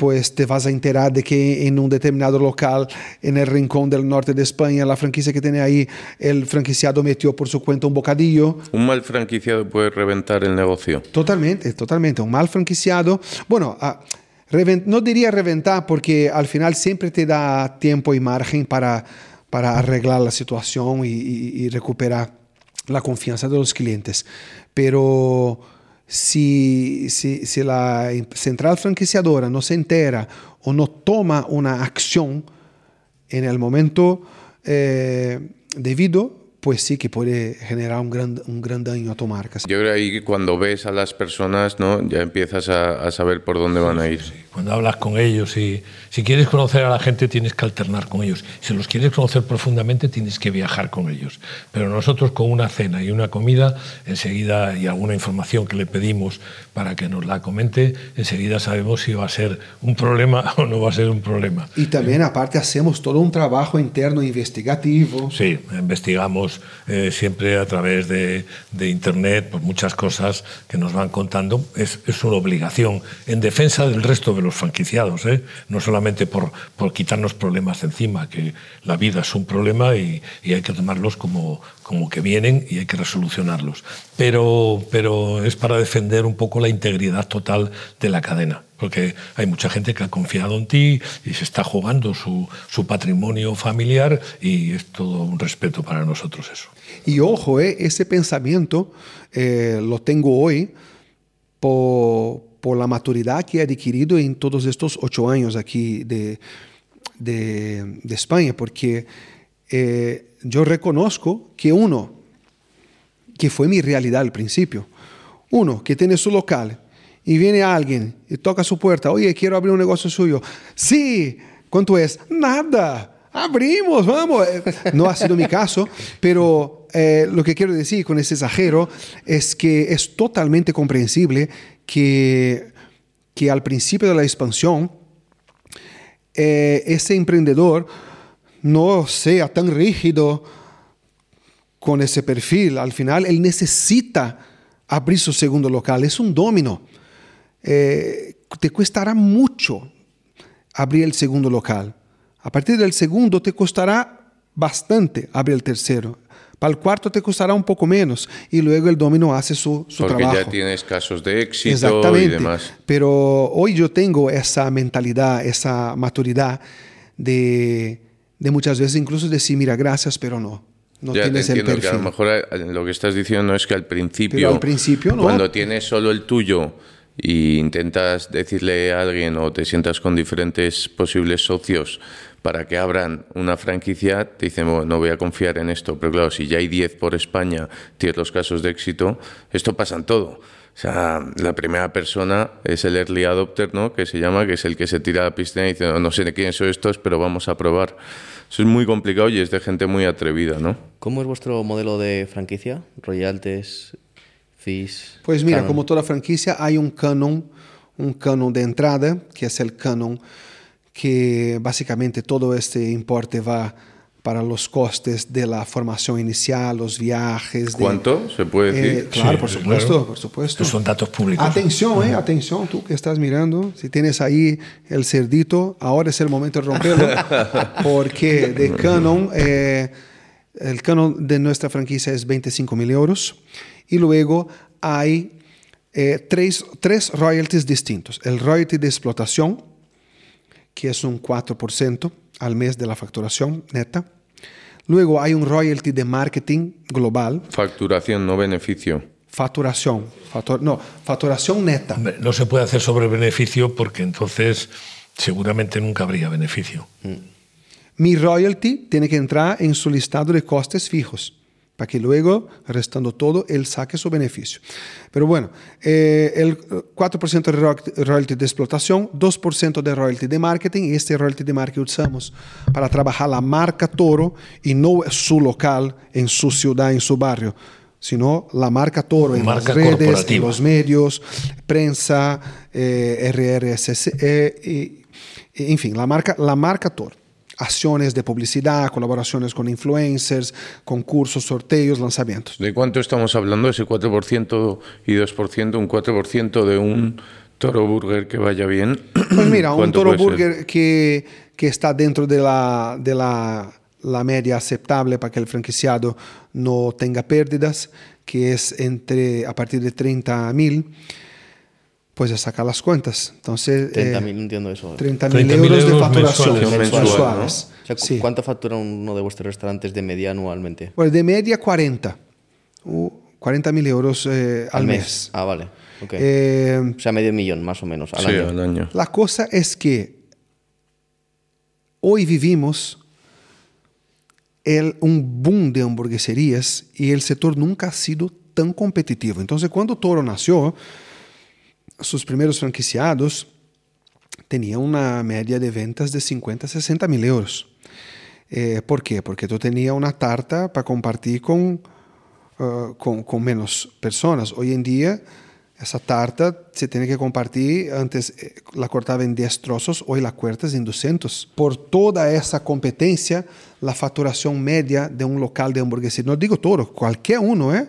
D: pues te vas a enterar de que en un determinado local en el rincón del norte de España, la franquicia que tiene ahí, el franquiciado metió por su cuenta un bocadillo.
B: Un mal franquiciado puede reventar el negocio.
D: Totalmente, totalmente. Un mal franquiciado, bueno, ah, no diría reventar porque al final siempre te da tiempo y margen para, para arreglar la situación y, y, y recuperar la confianza de los clientes. Pero si, si, si, la central franquiciadora no se entera o no toma una acción en el momento eh, debido, pues sí que puede generar un gran, un gran daño a tu marca.
B: Yo creo ahí que cuando ves a las personas, ¿no? ya empiezas a, a saber por dónde van a ir.
A: Cuando hablas con ellos y si quieres conocer a la gente tienes que alternar con ellos. Si los quieres conocer profundamente tienes que viajar con ellos. Pero nosotros con una cena y una comida, enseguida, y alguna información que le pedimos para que nos la comente, enseguida sabemos si va a ser un problema <laughs> o no va a ser un problema.
D: Y también aparte hacemos todo un trabajo interno investigativo.
A: Sí, investigamos eh, siempre a través de, de Internet pues muchas cosas que nos van contando. Es, es, una obligación en defensa del resto de los franquiciados, ¿eh? no solamente por, por quitarnos problemas encima, que la vida es un problema y, y hay que tomarlos como, como que vienen y hay que resolucionarlos. Pero, pero es para defender un poco la integridad total de la cadena porque hay mucha gente que ha confiado en ti y se está jugando su, su patrimonio familiar y es todo un respeto para nosotros eso.
D: Y ojo, eh, ese pensamiento eh, lo tengo hoy por, por, la maturidad que he adquirido en todos estos ocho años aquí de, de, de España, porque eh, yo reconozco que uno, que fue mi realidad al principio, uno que tiene su local, y viene alguien y toca su puerta, oye, quiero abrir un negocio suyo. Sí, ¿cuánto es? Nada. Abrimos, vamos. <laughs> No ha sido mi caso, pero eh, lo que quiero decir con ese exagero es que es totalmente comprensible que, que al principio de la expansión eh, ese emprendedor no sea tan rígido con ese perfil. Al final, él necesita abrir su segundo local. Es un domino eh, te costará mucho abrir el segundo local. A partir del segundo te costará bastante abrir el tercero. Para el cuarto te costará un poco menos y luego el domino hace su, su
B: Porque
D: trabajo.
B: ya tienes casos de éxito y demás.
D: Pero hoy yo tengo esa mentalidad, esa maturidad de, de muchas veces incluso decir, mira, gracias, pero no. No
B: ya
D: tienes
B: te entiendo
D: el perfil.
B: que a lo mejor eh, lo que estás diciendo es que al principio,
D: Pero al principio no.
B: cuando tienes solo el tuyo y intentas decirle a alguien o te sientas con diferentes posibles socios para que abran una franquicia, te dicen, bueno, no voy a confiar en esto. Pero claro, si ya hay 10 por España, tienes los casos de éxito, esto pasa en todo. O sea, la primera persona es el early adopter, ¿no? Que se llama, que es el que se tira a la piscina y dice, no, no sé de quiénes son estos, pero vamos a probar. Eso es muy complicado y es de gente muy atrevida, ¿no?
C: ¿Cómo es vuestro modelo de franquicia? ¿Royalties, fees?
D: Pues mira,
C: canon?
D: como toda franquicia hay un canon, un canon de entrada, que es el canon que básicamente todo este importe va para los costes de la formación inicial, los viajes. de-
B: ¿Cuánto se puede
D: Eh,
B: decir?
D: claro,
A: Sí,
D: por supuesto,
A: claro.
D: por supuesto.
A: Estos son datos públicos.
D: Atención, eh, atención, tú que estás mirando, si tienes ahí el cerdito, ahora es el momento de romperlo, <laughs> porque de Canon, eh, el Canon de nuestra franquicia es 25 mil euros y luego hay eh, tres, tres royalties distintos. El royalty de explotación, que es un 4% al mes de la facturación neta. Luego hay un royalty de marketing global,
B: Facturación, no beneficio.
D: facturación, factor- no, facturación neta.
A: No se puede hacer sobre beneficio porque entonces seguramente nunca habría beneficio.
D: Mi royalty tiene que entrar en su listado de costes fijos para que luego, restando todo, él saque su beneficio. Pero bueno, eh, el 4% de ro- royalty de explotación, 2% de royalty de marketing, y este royalty de marketing usamos para trabajar la marca Toro y no su local, en su ciudad, en su barrio, sino la marca Toro en
A: Marca
D: las redes, en los medios, prensa, eh, RRSC, eh, y- y, en fin, la marca, la marca Toro. Acciones de publicidad, colaboraciones con influencers, concursos, sorteos, lanzamientos.
B: ¿De cuánto estamos hablando? Ese 4% y 2%, un 4% de un toro burger que vaya bien.
D: Pues mira, un
B: ¿Cuánto
D: Toro? Burger que, que está dentro de, la, de la, la media aceptable para que el franquiciado no tenga pérdidas, que es entre a partir de 30 mil, pues ya saca las cuentas. Entonces,
C: 30.000,
D: eh,
C: no entiendo eso.
D: 30
A: 30.000
D: mil euros de
A: euros
D: facturación
A: mensuales.
B: Mensual,
D: mensuales.
C: O sea, ¿cu-
D: Sí.
C: ¿Cuánto factura uno de vuestros restaurantes de media anualmente?
D: Pues de media 40. Uh, 40 mil euros eh, al, mes.
C: Ah, vale. ok.
D: Eh,
C: o sea, medio millón más o menos al
B: Sí,
C: año.
B: al año.
D: La cosa es que hoy vivimos el, un boom de hamburgueserías y el sector nunca ha sido tan competitivo. Entonces, cuando Toro nació, sus primeros franquiciados tenían una media de ventas de 50 a 60 mil euros. Eh, ¿Por qué? Porque tú tenías una tarta para compartir con, uh, con, con menos personas. Hoy en día, esa tarta se tiene que compartir. Antes eh, la cortaba en 10 trozos, hoy la cortas en 200. Por toda esa competencia, la facturación media de un local de hamburguesería, no digo todo, cualquier uno, ¿eh?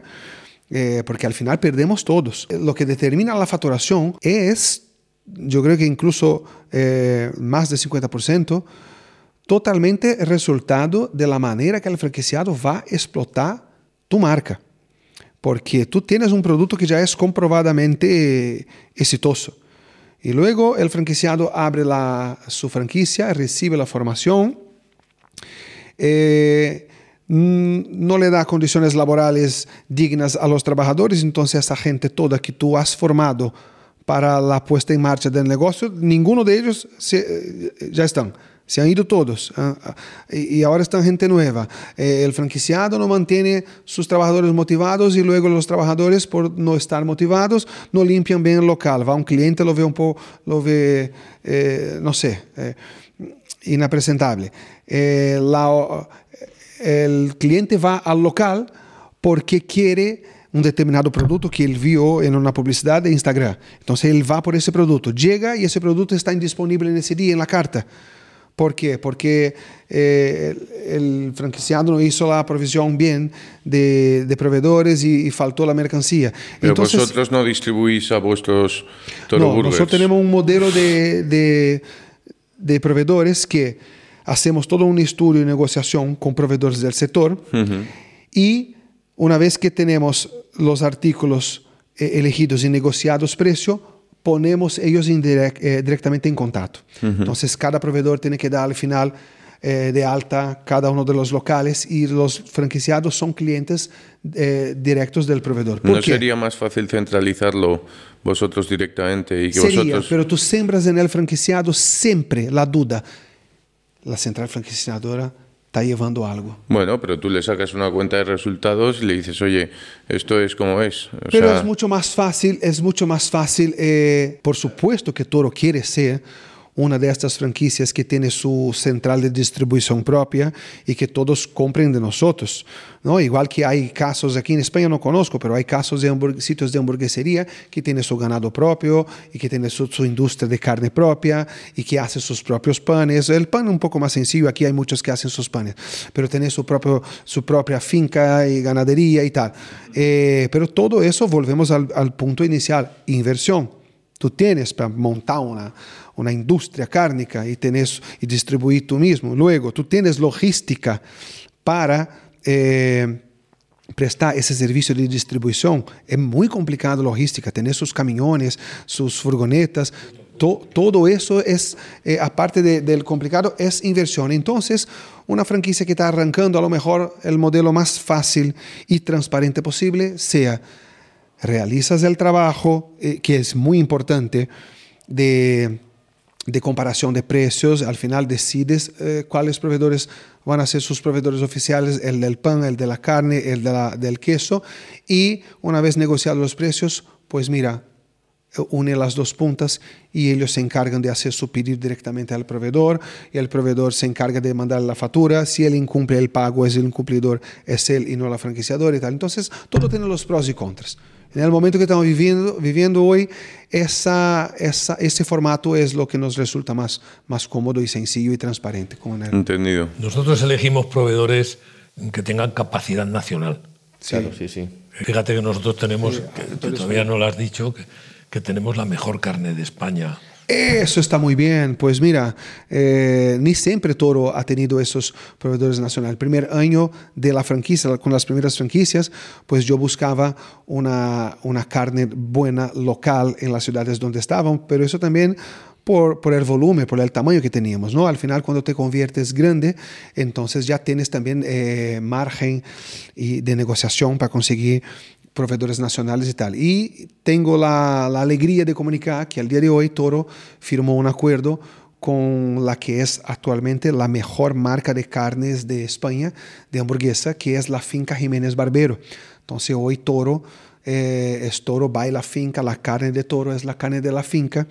D: Eh, porque al final perdemos todos. Lo que determina la facturación es, yo creo que incluso eh, más del 50%, totalmente resultado de la manera que el franquiciado va a explotar tu marca. Porque tú tienes un producto que ya es comprobadamente exitoso. Y luego el franquiciado abre la, su franquicia, recibe la formación, eh, no le da condiciones laborales dignas a los trabajadores, entonces esa gente toda que tú has formado para la puesta en marcha del negocio, ninguno de ellos se, eh, ya están. Se han ido todos ah, ah, y ahora están gente nueva. Eh, el franquiciado no mantiene sus trabajadores motivados y luego los trabajadores, por no estar motivados, no limpian bien el local. Va un cliente, lo ve un poco, lo ve, eh, no sé, inapresentable. La- el cliente va al local porque quiere un determinado producto que él vio en una publicidad de Instagram. Entonces él va por ese producto, llega y ese producto está indisponible en ese día en la carta. ¿Por qué? Porque eh, el, el franquiciado no hizo la provisión bien de, de proveedores y, y faltó la mercancía.
B: Pero
D: Entonces,
B: vosotros no distribuís a vuestros
D: no,
B: burgers.
D: nosotros tenemos un modelo de, de, de proveedores que hacemos todo un estudio y negociación con proveedores del sector y una vez que tenemos los artículos eh, elegidos y negociados precio, ponemos ellos indirect- eh, directamente en contacto. Entonces cada proveedor tiene que dar al final eh, de alta cada uno de los locales y los franquiciados son clientes eh, directos del proveedor.
B: ¿No sería más fácil centralizarlo vosotros directamente y que
D: sería,
B: vosotros...
D: pero tú sembras en el franquiciado siempre la duda. La central franquiciadora está llevando algo.
B: Bueno, pero tú le sacas una cuenta de resultados y le dices, oye, esto es como es.
D: O pero sea... es mucho más fácil, es mucho más fácil, eh, por supuesto que Toro quiere ser una de estas franquicias que tiene su central de distribución propia y que todos compren de nosotros. ¿no? Igual que hay casos aquí en España, no conozco, pero hay casos de sitios de hamburguesería que tienen su ganado propio y que tienen su, su, industria de carne propia y que hace sus propios panes. El pan es un poco más sencillo, aquí hay muchos que hacen sus panes, pero tiene su, propio, su propia finca y ganadería y tal. Eh, pero todo eso, volvemos al, al punto inicial, inversión. Tú tienes para montar una, una industria cárnica y, tenés, y distribuir tú mismo. Luego, tú tienes logística para eh, prestar ese servicio de distribución. Es muy complicado logística, tener sus camiones, sus furgonetas. To, todo eso es, eh, aparte de, del complicado, es inversión. Entonces, una franquicia que está arrancando, a lo mejor el modelo más fácil y transparente posible sea, realizas el trabajo, eh, que es muy importante, de de comparación de precios, al final decides eh, cuáles proveedores van a ser sus proveedores oficiales, el del pan, el de la carne, el de la, del queso, y una vez negociados los precios, pues mira, une las dos puntas y ellos se encargan de hacer su pedido directamente al proveedor y el proveedor se encarga de mandar la factura. Si él incumple el pago, es el incumplidor, es él y no la franquiciadora y tal. Entonces, todo tiene los pros y contras. En el momento que estamos viviendo, viviendo hoy, esa, esa, ese formato es lo que nos resulta más, más cómodo y sencillo y transparente. Con el...
B: Entendido.
A: Nosotros elegimos proveedores que tengan capacidad nacional.
C: Sí. Claro, sí, sí.
A: Fíjate que nosotros tenemos, sí, que, que todavía no lo has dicho, que, que tenemos la mejor carne de España.
D: Eso está muy bien. Pues mira, eh, ni siempre Toro ha tenido esos proveedores nacionales. Primer año de la franquicia, con las primeras franquicias, pues yo buscaba una, una carne buena local en las ciudades donde estaban, pero eso también por, por, el volumen, por el tamaño que teníamos, ¿no? Al final, cuando te conviertes grande, entonces ya tienes también eh, margen y de negociación para conseguir proveedores nacionales y tal. Y tengo la, alegría de comunicar que al día de hoy Toro firmó un acuerdo con la que es actualmente la mejor marca de carnes de España, de hamburguesa, que es la finca Jiménez Barbero. Entonces hoy Toro eh, es Toro, baila finca, la carne de Toro es la carne de la finca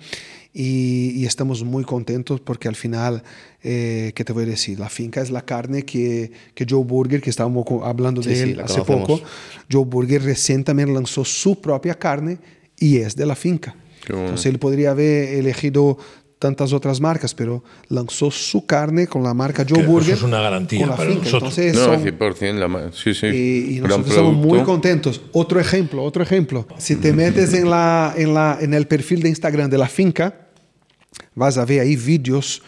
D: y, y estamos muy contentos porque al final, eh, ¿qué te voy a decir? La finca es la carne que, que Joe Burger, que estábamos hablando de él sí, hace conocemos. poco, Joe Burger recién también lanzó su propia carne y es de la finca. Bueno. Entonces él podría haber elegido tantas otras marcas, pero lanzó su carne con la marca Joe
A: que
D: Burger.
A: Eso es una garantía para finca. nosotros.
D: Entonces,
B: no,
D: son,
B: 100%, la, sí, sí.
D: Y, y nosotros estamos muy contentos. Otro ejemplo, otro ejemplo. Si te metes en, la, en, la, en el perfil de Instagram de la finca, vas a ver ahí vídeos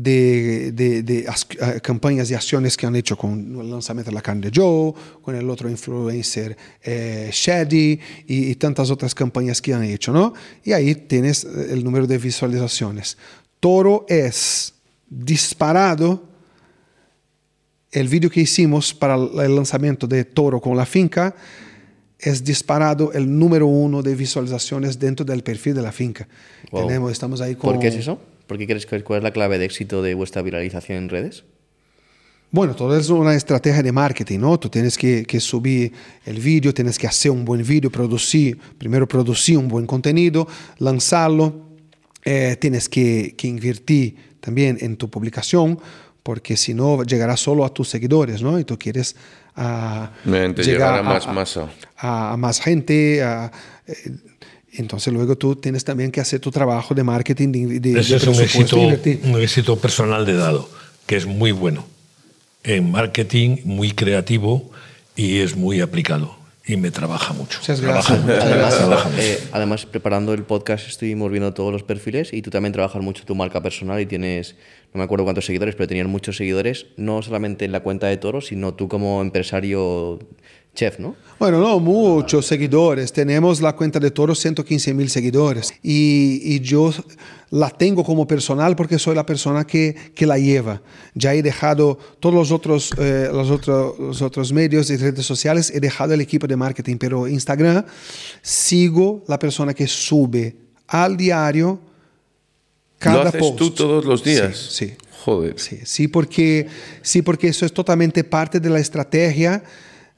D: de, de, de as, uh, campañas y acciones que han hecho con el lanzamiento de la carne de Joe, con el otro influencer eh, Shady y, y, tantas otras campañas que han hecho, ¿no? Y ahí tienes el número de visualizaciones. Toro es disparado. El vídeo que hicimos para el lanzamiento de Toro con la finca es disparado el número uno de visualizaciones dentro del perfil de la finca.
C: Wow.
D: Tenemos, estamos ahí con...
C: ¿Por qué es eso? ¿Por qué crees que cuál es la clave de éxito de vuestra viralización en redes?
D: Bueno, todo es una estrategia de marketing, ¿no? Tú tienes que, que, subir el vídeo, tienes que hacer un buen vídeo, producir, primero producir un buen contenido, lanzarlo, eh, tienes que, que, invertir también en tu publicación, porque si no llegará solo a tus seguidores, ¿no? Y tú quieres uh,
B: llegar, llegar, a más masa.
D: A, a, más gente, a, eh, entonces luego tú tienes también que hacer tu trabajo de marketing. De, de,
A: Ese de es un éxito, un éxito personal de dado, que es muy bueno. En marketing, muy creativo y es muy aplicado. Y me trabaja mucho.
D: Muchas gracias.
C: Además,
A: trabaja
C: eh, además, preparando el podcast estuvimos viendo todos los perfiles y tú también trabajas mucho tu marca personal y tienes, no me acuerdo cuántos seguidores, pero tenías muchos seguidores, no solamente en la cuenta de Toro, sino tú como empresario chef, ¿no?
D: Bueno, no muchos seguidores. Tenemos la cuenta de Toro, 115 mil seguidores. Y, y, yo la tengo como personal porque soy la persona que, que la lleva. Ya he dejado todos los otros, eh, los, otros, los otros medios y redes sociales, he dejado el equipo de marketing, pero Instagram sigo la persona que sube al diario cada
B: ¿Lo haces
D: post.
B: tú todos los días?
D: Sí. sí.
B: Joder.
D: Sí, sí, porque, sí, porque eso es totalmente parte de la estrategia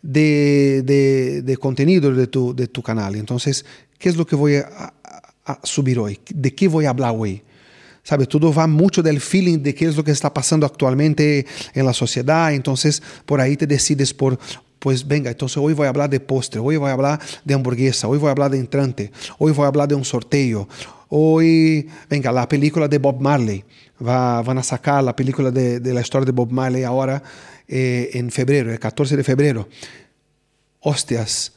D: de, de, de contenido de tu, de tu canal. Entonces, ¿qué es lo que voy a, a, subir hoy? ¿De qué voy a hablar hoy? Sabe, todo va mucho del feeling de qué es lo que está pasando actualmente en la sociedad. Entonces, por ahí te decides por, pues venga, entonces hoy voy a hablar de postre, hoy voy a hablar de hamburguesa, hoy voy a hablar de entrante, hoy voy a hablar de un sorteo, hoy, venga, la película de Bob Marley, va, van a sacar la película de, de, la historia de Bob Marley ahora eh, en febrero, el 14 de febrero. Hostias,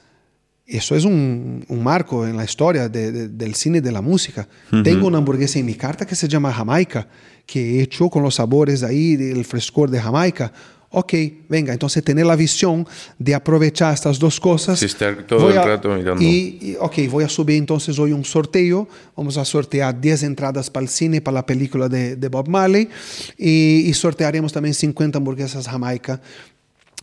D: eso es un, un marco en la historia de, de, del cine y de la música. Uh -huh. Tengo una hamburguesa en mi carta que se llama Jamaica, que he hecho con los sabores ahí, del frescor de Jamaica. Ok, venga, entonces tener la visión de aprovechar estas dos cosas.
B: Sí, estar todo el
D: a,
B: rato mirando.
D: Y, y, ok, voy a subir entonces hoy un sorteo. Vamos a sortear 10 entradas para el cine, para la película de, de Bob Marley. Y, y, sortearemos también 50 hamburguesas Jamaica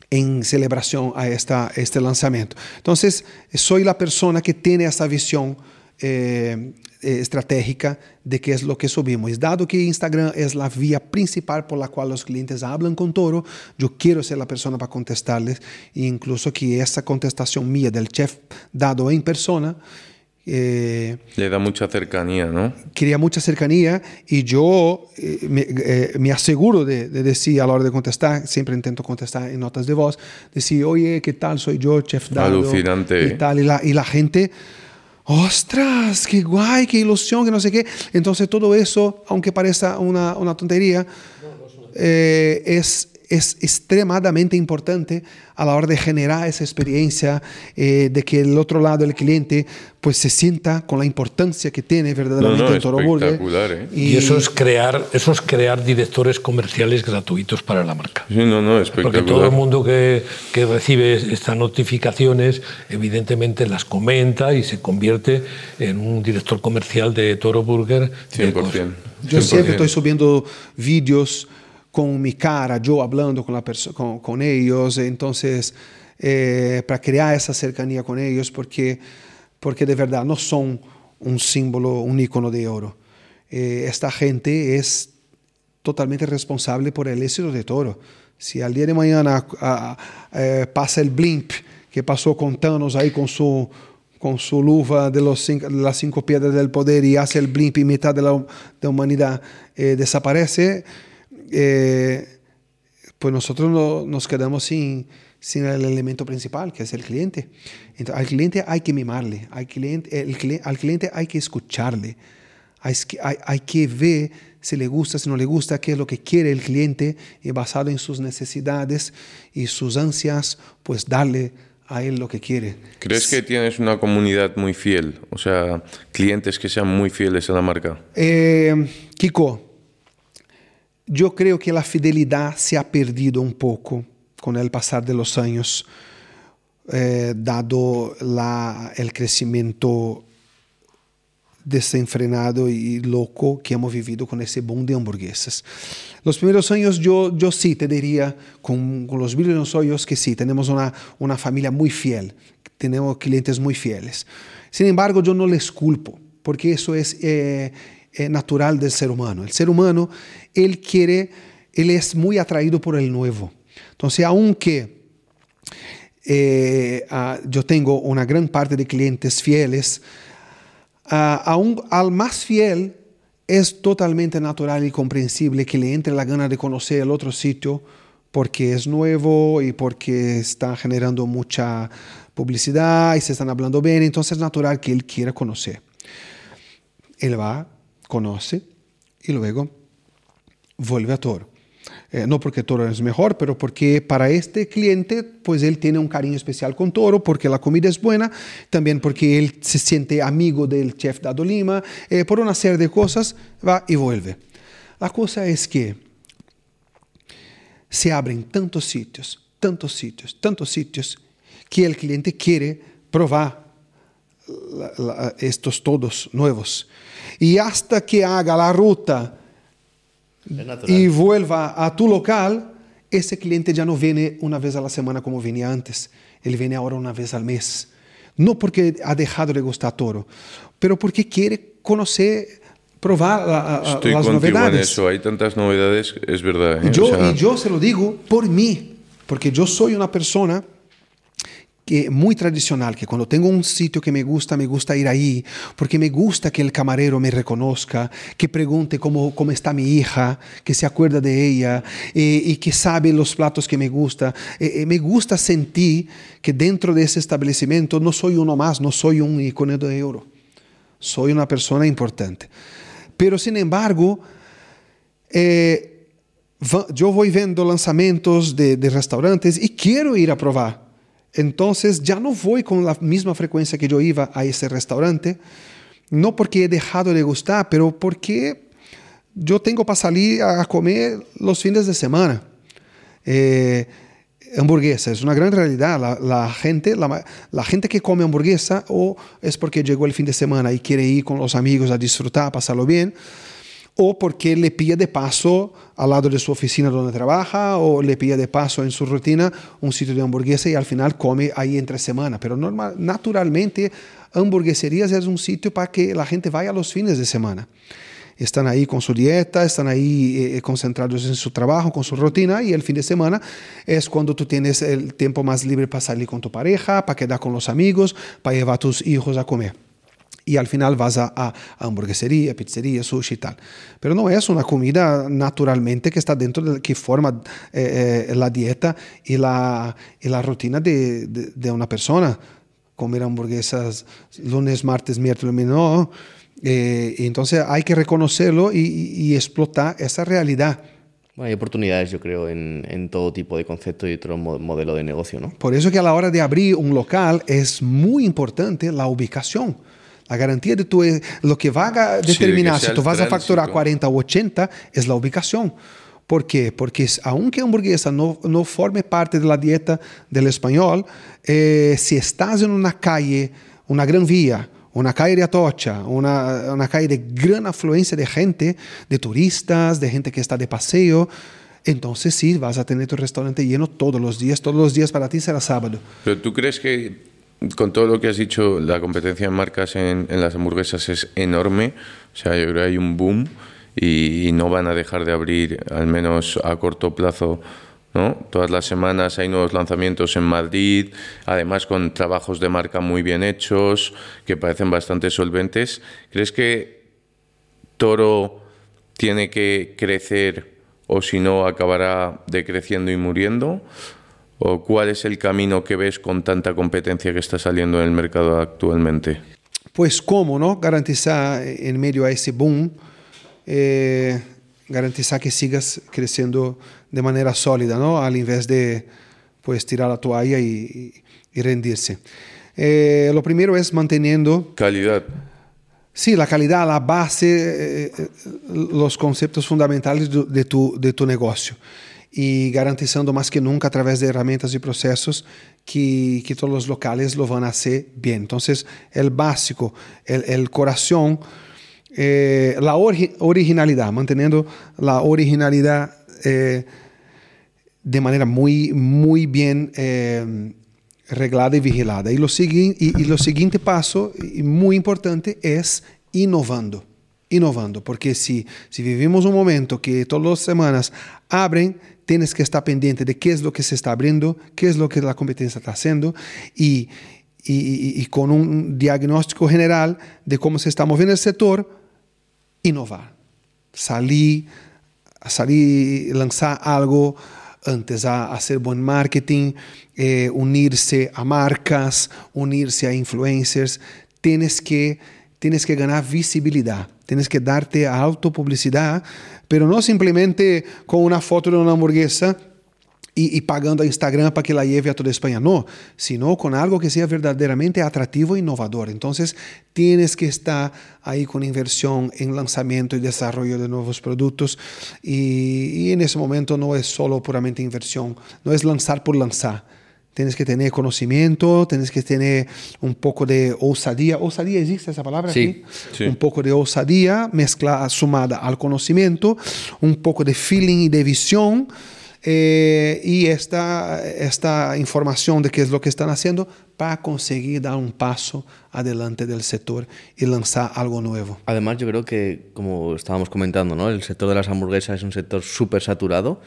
D: en celebración a esta, este lanzamiento. Entonces, soy la persona que tiene esta visión eh, estratégica de qué es lo que subimos. Dado que Instagram es la vía principal por la cual los clientes hablan con Toro, yo quiero ser la persona para contestarles e incluso que esa contestación mía del chef dado en persona
B: eh, le da mucha cercanía, ¿no?
D: Quería mucha cercanía y yo eh, me, eh, me, aseguro de, de, decir a la hora de contestar, siempre intento contestar en notas de voz, decir, oye, ¿qué tal? Soy yo, chef Dado.
B: Alucinante.
D: Y, tal, y, la, y la gente ostras, qué guay, qué ilusión, que no sé qué. Entonces todo eso, aunque parezca una, una tontería, eh, es, es extremadamente importante a la hora de generar esa experiencia, eh, de que el otro lado, el cliente, pues se sienta con la importancia que tiene verdaderamente
B: no, no,
D: el Toro Burger.
B: ¿eh?
A: Y, y, eso es crear, eso es crear directores comerciales gratuitos para la marca.
B: Sí, no, no, espectacular.
A: Porque todo el mundo que, que recibe estas notificaciones, evidentemente las comenta y se convierte en un director comercial de Toro Burger.
B: 100%.
D: Yo siempre estoy subiendo vídeos con mi cara, yo hablando con, la con, con ellos, entonces, eh, para crear esa cercanía con ellos, porque, porque de verdad no son un símbolo, un icono de oro. Eh, esta gente es totalmente responsable por el éxito de Toro. Si al día de mañana a, a, eh, pasa el blimp que pasó con Thanos ahí con su, con su luva de, los cinco, de las cinco piedras del poder y hace el blimp y mitad de la, de humanidad eh, desaparece, eh, pues nosotros no, nos quedamos sin, sin el elemento principal, que es el cliente. Entonces, al cliente hay que mimarle, al cliente, el, al cliente hay que escucharle, hay, hay, hay, que ver si le gusta, si no le gusta, qué es lo que quiere el cliente y basado en sus necesidades y sus ansias, pues darle a él lo que quiere.
B: ¿Crees que tienes una comunidad muy fiel? O sea, clientes que sean muy fieles a la marca.
D: Eh, Kiko, yo creo que la fidelidad se ha perdido un poco con el pasar de los eh, dado la, el crecimiento desenfrenado y loco que hemos vivido con ese boom de hamburguesas. Los primeros años yo, yo sí te diría, con, con los Billions Hoyos, que sí, tenemos una, una familia muy fiel, tenemos clientes muy fieles. Sin embargo, yo no les culpo, porque eso es... Eh, eh, natural del ser humano. El ser humano, él quiere, él es muy atraído por el nuevo. Entonces, aunque eh, uh, yo tengo una gran parte de clientes fieles, uh, aún al más fiel es totalmente natural y comprensible que le entre la gana de conocer el otro sitio porque es nuevo y porque está generando mucha publicidad y se están hablando bien, entonces es natural que él quiera conocer. Él va, conoce y luego vuelve a Toro. Eh, no porque Toro es mejor, pero porque para este cliente, pues él tiene un cariño especial con Toro, porque la comida es buena, también porque él se siente amigo del chef Dado Lima, eh, por una serie de cosas, va y vuelve. La cosa es que se abren tantos sitios, tantos sitios, tantos sitios, que el cliente quiere probar estos todos nuevos. Y hasta que haga la ruta y vuelva a tu local, ese cliente ya no viene una vez a la semana como venía antes. Él viene ahora una vez al mes. No porque ha dejado de gustar toro, pero porque quiere conocer, probar la,
B: Estoy
D: las
B: contigo
D: novedades.
B: en eso. Hay tantas novedades, es verdad. ¿eh?
D: Yo,
B: O sea,
D: y yo se lo digo por mí, porque yo soy una persona que muy tradicional, que cuando tengo un sitio que me gusta, me gusta ir ahí, porque me gusta que el camarero me reconozca, que pregunte cómo, cómo está mi hija, que se acuerda de ella eh, y que sabe los platos que me gusta. Eh, eh, me gusta sentir que dentro de ese establecimiento no soy uno más, no soy un icono de euro, soy una persona importante. Pero sin embargo, eh, yo voy viendo lanzamientos de, de restaurantes y quiero ir a probar. Entonces ya no voy con la misma frecuencia que yo iba a ese restaurante, no porque he dejado de gustar, pero porque yo tengo para salir a comer los fines de semana. Eh, hamburguesa es una gran realidad. La, gente, la gente que come hamburguesa o es porque llegó el fin de semana y quiere ir con los amigos a disfrutar, a pasarlo bien, o porque le pilla de paso al lado de su oficina donde trabaja, o le pilla de paso en su rutina un sitio de hamburguesa y al final come ahí entre semana. Pero normal, naturalmente, hamburgueserías es un sitio para que la gente vaya los fines de semana. Están ahí con su dieta, están ahí eh, concentrados en su trabajo, con su rutina, y el fin de semana es cuando tú tienes el tiempo más libre para salir con tu pareja, para quedar con los amigos, para llevar a tus hijos a comer y al final vas a, a, hamburguesería, pizzería, sushi y tal. Pero no es una comida naturalmente que está dentro de que forma eh, eh, la dieta y la, y la rutina de, de, de, una persona. Comer hamburguesas lunes, martes, miércoles, no. Eh, entonces hay que reconocerlo y, y, y, explotar esa realidad.
C: Hay oportunidades, yo creo, en, en, todo tipo de concepto y otro modelo de negocio, ¿no?
D: Por eso que a la hora de abrir un local es muy importante la ubicación. La garantía de tu, lo que va a determinar sí, si tú vas tránsito. a facturar 40 o 80 es la ubicación. ¿Por qué? Porque aunque hamburguesa no, no forme parte de la dieta del español, eh, si estás en una calle, una gran vía, una calle de Atocha, una, una calle de gran afluencia de gente, de turistas, de gente que está de paseo, entonces sí, vas a tener tu restaurante lleno todos los días, todos los días para ti será sábado.
B: Pero tú crees que con todo lo que has dicho, la competencia en marcas en, en, las hamburguesas es enorme. O sea, yo creo que hay un boom y, y, no van a dejar de abrir, al menos a corto plazo. ¿no? Todas las semanas hay nuevos lanzamientos en Madrid, además con trabajos de marca muy bien hechos, que parecen bastante solventes. ¿Crees que Toro tiene que crecer o si no acabará decreciendo y muriendo? ¿O cuál es el camino que ves con tanta competencia que está saliendo en el mercado actualmente?
D: Pues cómo, ¿no? Garantizar en medio a ese boom, eh, garantizar que sigas creciendo de manera sólida, ¿no? Al invés de pues tirar la toalla y, y rendirse. Eh, lo primero es manteniendo...
B: Calidad.
D: Sí, la calidad, la base, eh, los conceptos fundamentales de tu, de tu negocio. Y garantizando más que nunca a través de herramientas y procesos que, que todos los locales lo a hacer bien. Entonces, el básico, el corazón, eh, la ori originalidad, manteniendo la originalidad eh, de manera muy, muy bien eh, reglada y vigilada. Y lo, y, y lo siguiente paso, muy importante, es innovando. Innovando, porque si, si vivimos un momento que todas las semanas abren, tienes que estar pendiente de qué es lo que se está abriendo, qué es lo que la competencia está haciendo y, y, y, con un diagnóstico general de cómo se está moviendo el sector, innovar. Salir, salir lanzar algo antes a hacer buen marketing, eh, unirse a marcas, unirse a influencers. Tienes que, tienes que ganar visibilidad, tienes que darte autopublicidad, pero no simplemente con una foto de una hamburguesa y, y, pagando a Instagram para que la lleve a toda España. No, sino con algo que sea verdaderamente atractivo e innovador. Entonces, tienes que estar ahí con inversión en lanzamiento y desarrollo de nuevos productos. Y, y en ese momento no es solo puramente inversión, no es lanzar por lanzar. Tienes que tener conocimiento, tienes que tener un poco de osadía. ¿Osadía existe esa palabra?
C: Sí,
B: sí.
D: Un poco de osadía mezclada, sumada al conocimiento, un poco de feeling y de visión. eh, y esta, esta información de qué es lo que están haciendo para conseguir dar un paso adelante del sector y lanzar algo nuevo.
C: Además, yo creo que, como estábamos comentando, ¿no? el sector de las hamburguesas es un sector súper saturado.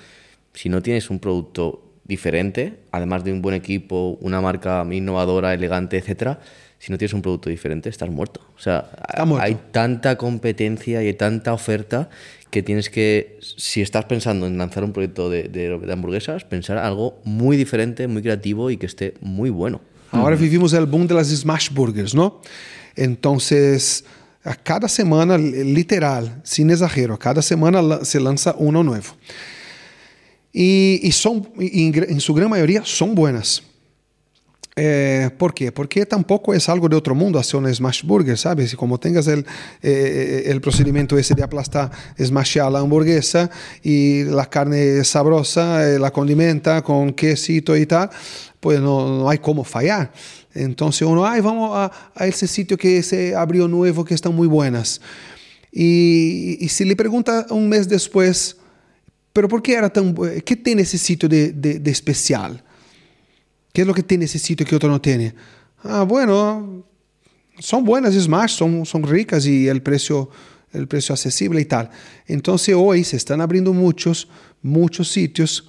C: Si no tienes un producto diferente, además de un buen equipo, una marca innovadora, elegante, etcétera, si no tienes un producto diferente, estás muerto. O sea,
D: muerto.
C: hay tanta competencia y hay tanta oferta que tienes que, si estás pensando en lanzar un proyecto de, de- de hamburguesas, pensar algo muy diferente, muy creativo y que esté muy bueno.
D: Ahora vivimos el boom de las smash burgers, ¿no? Entonces, a cada semana, li- literal, sin exagero, cada semana se lanza uno nuevo. Y, y son, y en, su gran mayoría, son buenas. Eh, ¿Por qué? Porque tampoco es algo de otro mundo hacer un smash burger, ¿sabes? Y como tengas el, eh, el procedimiento ese de aplastar, smashear la hamburguesa y la carne sabrosa, eh, la condimenta con quesito y tal, pues no, no hay cómo fallar. Entonces uno, ay, vamos a, a ese sitio que se abrió nuevo, que están muy buenas. Y, y si le pregunta un mes después, pero ¿por qué era tan bu- ¿Qué tiene ese sitio de, de- de especial? ¿Qué es lo que tiene ese sitio que otro no tiene? Ah, bueno, son buenas Smash, son, son ricas y el precio, el precio accesible y tal. Entonces hoy se están abriendo muchos, muchos sitios,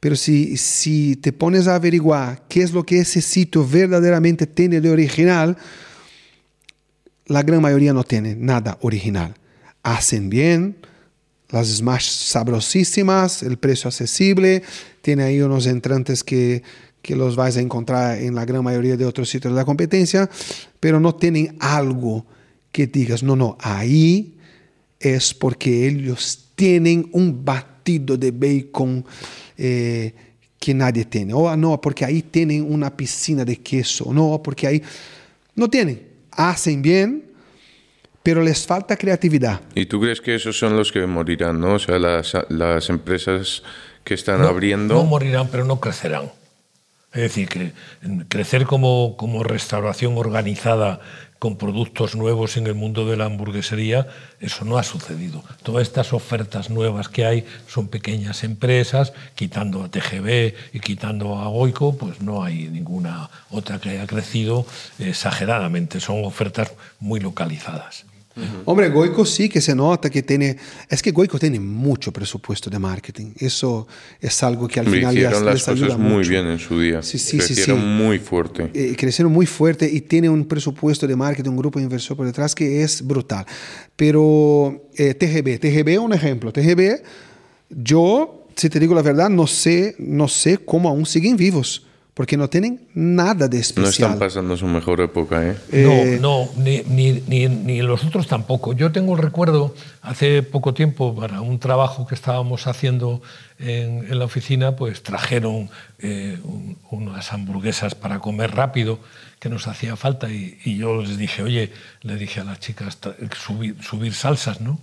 D: pero si, si te pones a averiguar qué es lo que ese sitio verdaderamente tiene de original, la gran mayoría no tiene nada original. Hacen bien, las smash sabrosísimas, el precio accesible, tiene ahí unos entrantes que, que los vais a encontrar en la gran mayoría de otros sitios de la competencia, pero no tienen algo que digas, no, no, ahí es porque ellos tienen un batido de bacon eh, que nadie tiene. O no, porque ahí tienen una piscina de queso. No, porque ahí no tienen. Hacen bien, pero les falta creatividad.
B: ¿Y tú crees que esos son los que morirán, no? O sea, las, las empresas que están
A: No-
B: abriendo...
A: No morirán, pero no crecerán. Es decir, que crecer como, como restauración organizada con productos nuevos en el mundo de la hamburguesería, eso no ha sucedido. Todas estas ofertas nuevas que hay son pequeñas empresas, quitando a TGB y quitando a Goico, pues no hay ninguna otra que haya crecido exageradamente. Son ofertas muy localizadas.
D: Hombre, Goico sí que se nota que tiene, es que Goico tiene mucho presupuesto de marketing. Eso es algo que al
B: Me
D: final les,
B: las
D: les ayuda
B: cosas muy
D: mucho.
B: bien en su día.
D: Sí, sí, sí,
B: Crecieron
D: sí.
B: muy fuerte.
D: Eh, crecieron muy fuerte y tiene un presupuesto de marketing, un grupo de inversor por detrás que es brutal. Pero eh, TGB, TGB es un ejemplo. TGB, yo, si te digo la verdad, no sé, no sé cómo aún siguen vivos, porque no tienen nada de
B: No
D: especial.
B: están pasando su mejor época, ¿eh?
D: Eh,
A: no, no, ni, ni, ni, ni los otros tampoco. Yo tengo el recuerdo, hace poco tiempo, para un trabajo que estábamos haciendo en, en la oficina, pues trajeron eh, un- unas hamburguesas para comer rápido que nos hacía falta y, y yo les dije, oye, le dije a las chicas, subir, subir salsas, ¿no?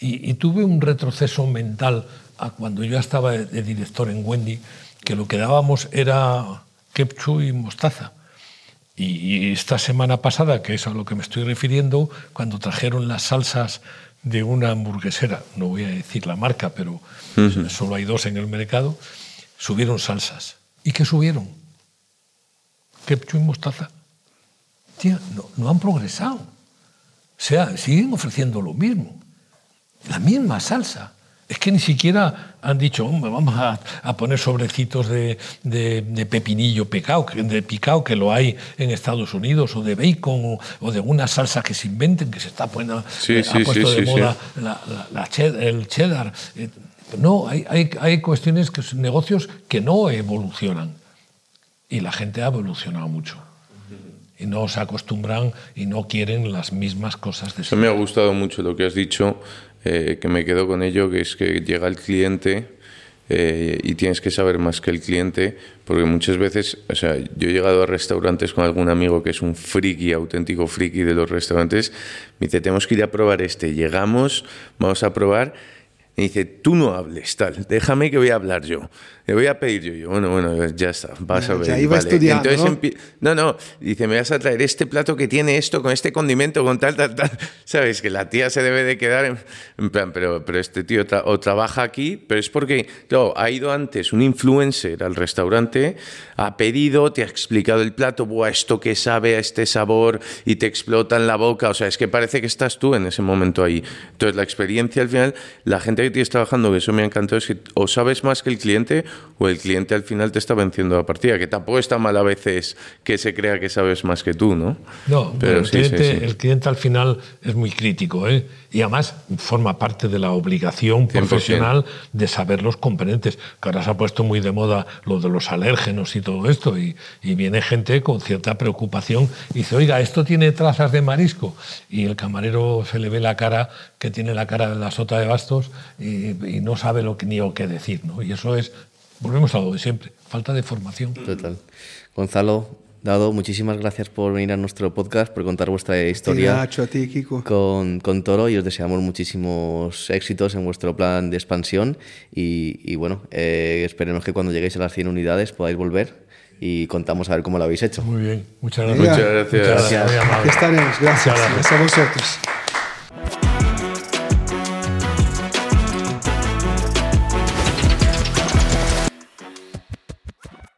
A: Y, y tuve un retroceso mental a cuando yo estaba de director en Wendy, que lo que dábamos era ketchup y mostaza. Y, esta semana pasada, que es a lo que me estoy refiriendo, cuando trajeron las salsas de una hamburguesera, no voy a decir la marca, pero solo hay dos en el mercado, subieron salsas. ¿Y qué subieron? Ketchup y mostaza. Tío, no, no han progresado. O sea, siguen ofreciendo lo mismo. La misma salsa. Es que ni siquiera han dicho, "Hombre, vamos a, a poner sobrecitos de, de- de pepinillo picao, que- de picao, que lo hay en Estados Unidos, o de bacon, o, o de una salsa que se inventen, que se está poniendo,
B: Sí,
A: eh,
B: sí,
A: ha puesto
B: sí,
A: de moda la- la- la ched- el cheddar. Eh, No, hay, hay, hay cuestiones, que son negocios que no evolucionan. Y la gente ha evolucionado mucho. Y no se acostumbran y no quieren las mismas cosas de
B: Eso me ha gustado mucho lo que has dicho, eh, que me quedo con ello, que es que llega el cliente eh, y tienes que saber más que el cliente, porque muchas veces, o sea, yo he llegado a restaurantes con algún amigo que es un friki, auténtico friki de los restaurantes, me dice, tenemos que ir a probar este, llegamos, vamos a probar, Y dice, tú no hables, tal, déjame que voy a hablar yo. Le voy a pedir yo. yo bueno, bueno, ya está, vas a ver.
D: Ya iba estudiando,
B: Entonces, ¿no? no, no, dice, me vas a traer este plato que tiene esto, con este condimento, con tal, tal, tal. <laughs> Sabes que la tía se debe de quedar en, plan, pero, pero este tío o trabaja aquí, pero es porque, claro, ha ido antes un influencer al restaurante, ha pedido, te ha explicado el plato, Buah, esto que sabe a este sabor y te explota en la boca. O sea, es que parece que estás tú en ese momento ahí. Entonces, la experiencia al final, la gente que tienes trabajando, que eso me ha encantado, es que o sabes más que el cliente o el cliente al final te está venciendo la partida, que tampoco está mal a veces que se crea que sabes más que tú, ¿no?
A: No, pero, el, cliente, el, cliente, al final es muy crítico, ¿eh? Y además forma parte de la obligación profesional de saber los componentes, que ahora se ha puesto muy de moda lo de los alérgenos y todo esto, y, y viene gente con cierta preocupación y dice, oiga, esto tiene trazas de marisco, y el camarero se le ve la cara, que tiene la cara de la sota de bastos, y, y no sabe lo que, ni lo que decir, ¿no? Y eso es volvemos a lo de siempre, falta de formación.
C: Total. Gonzalo, Dado, muchísimas gracias por venir a nuestro podcast, por contar vuestra historia
D: a ti, Kiko.
C: Con, con, Toro y os deseamos muchísimos éxitos en vuestro plan de expansión y, bueno, eh, esperemos que cuando lleguéis a las 100 unidades podáis volver y contamos a ver cómo lo habéis hecho.
A: Muy bien, muchas gracias.
B: Muchas gracias.
D: Muchas gracias. Estaremos, gracias. gracias a vosotros.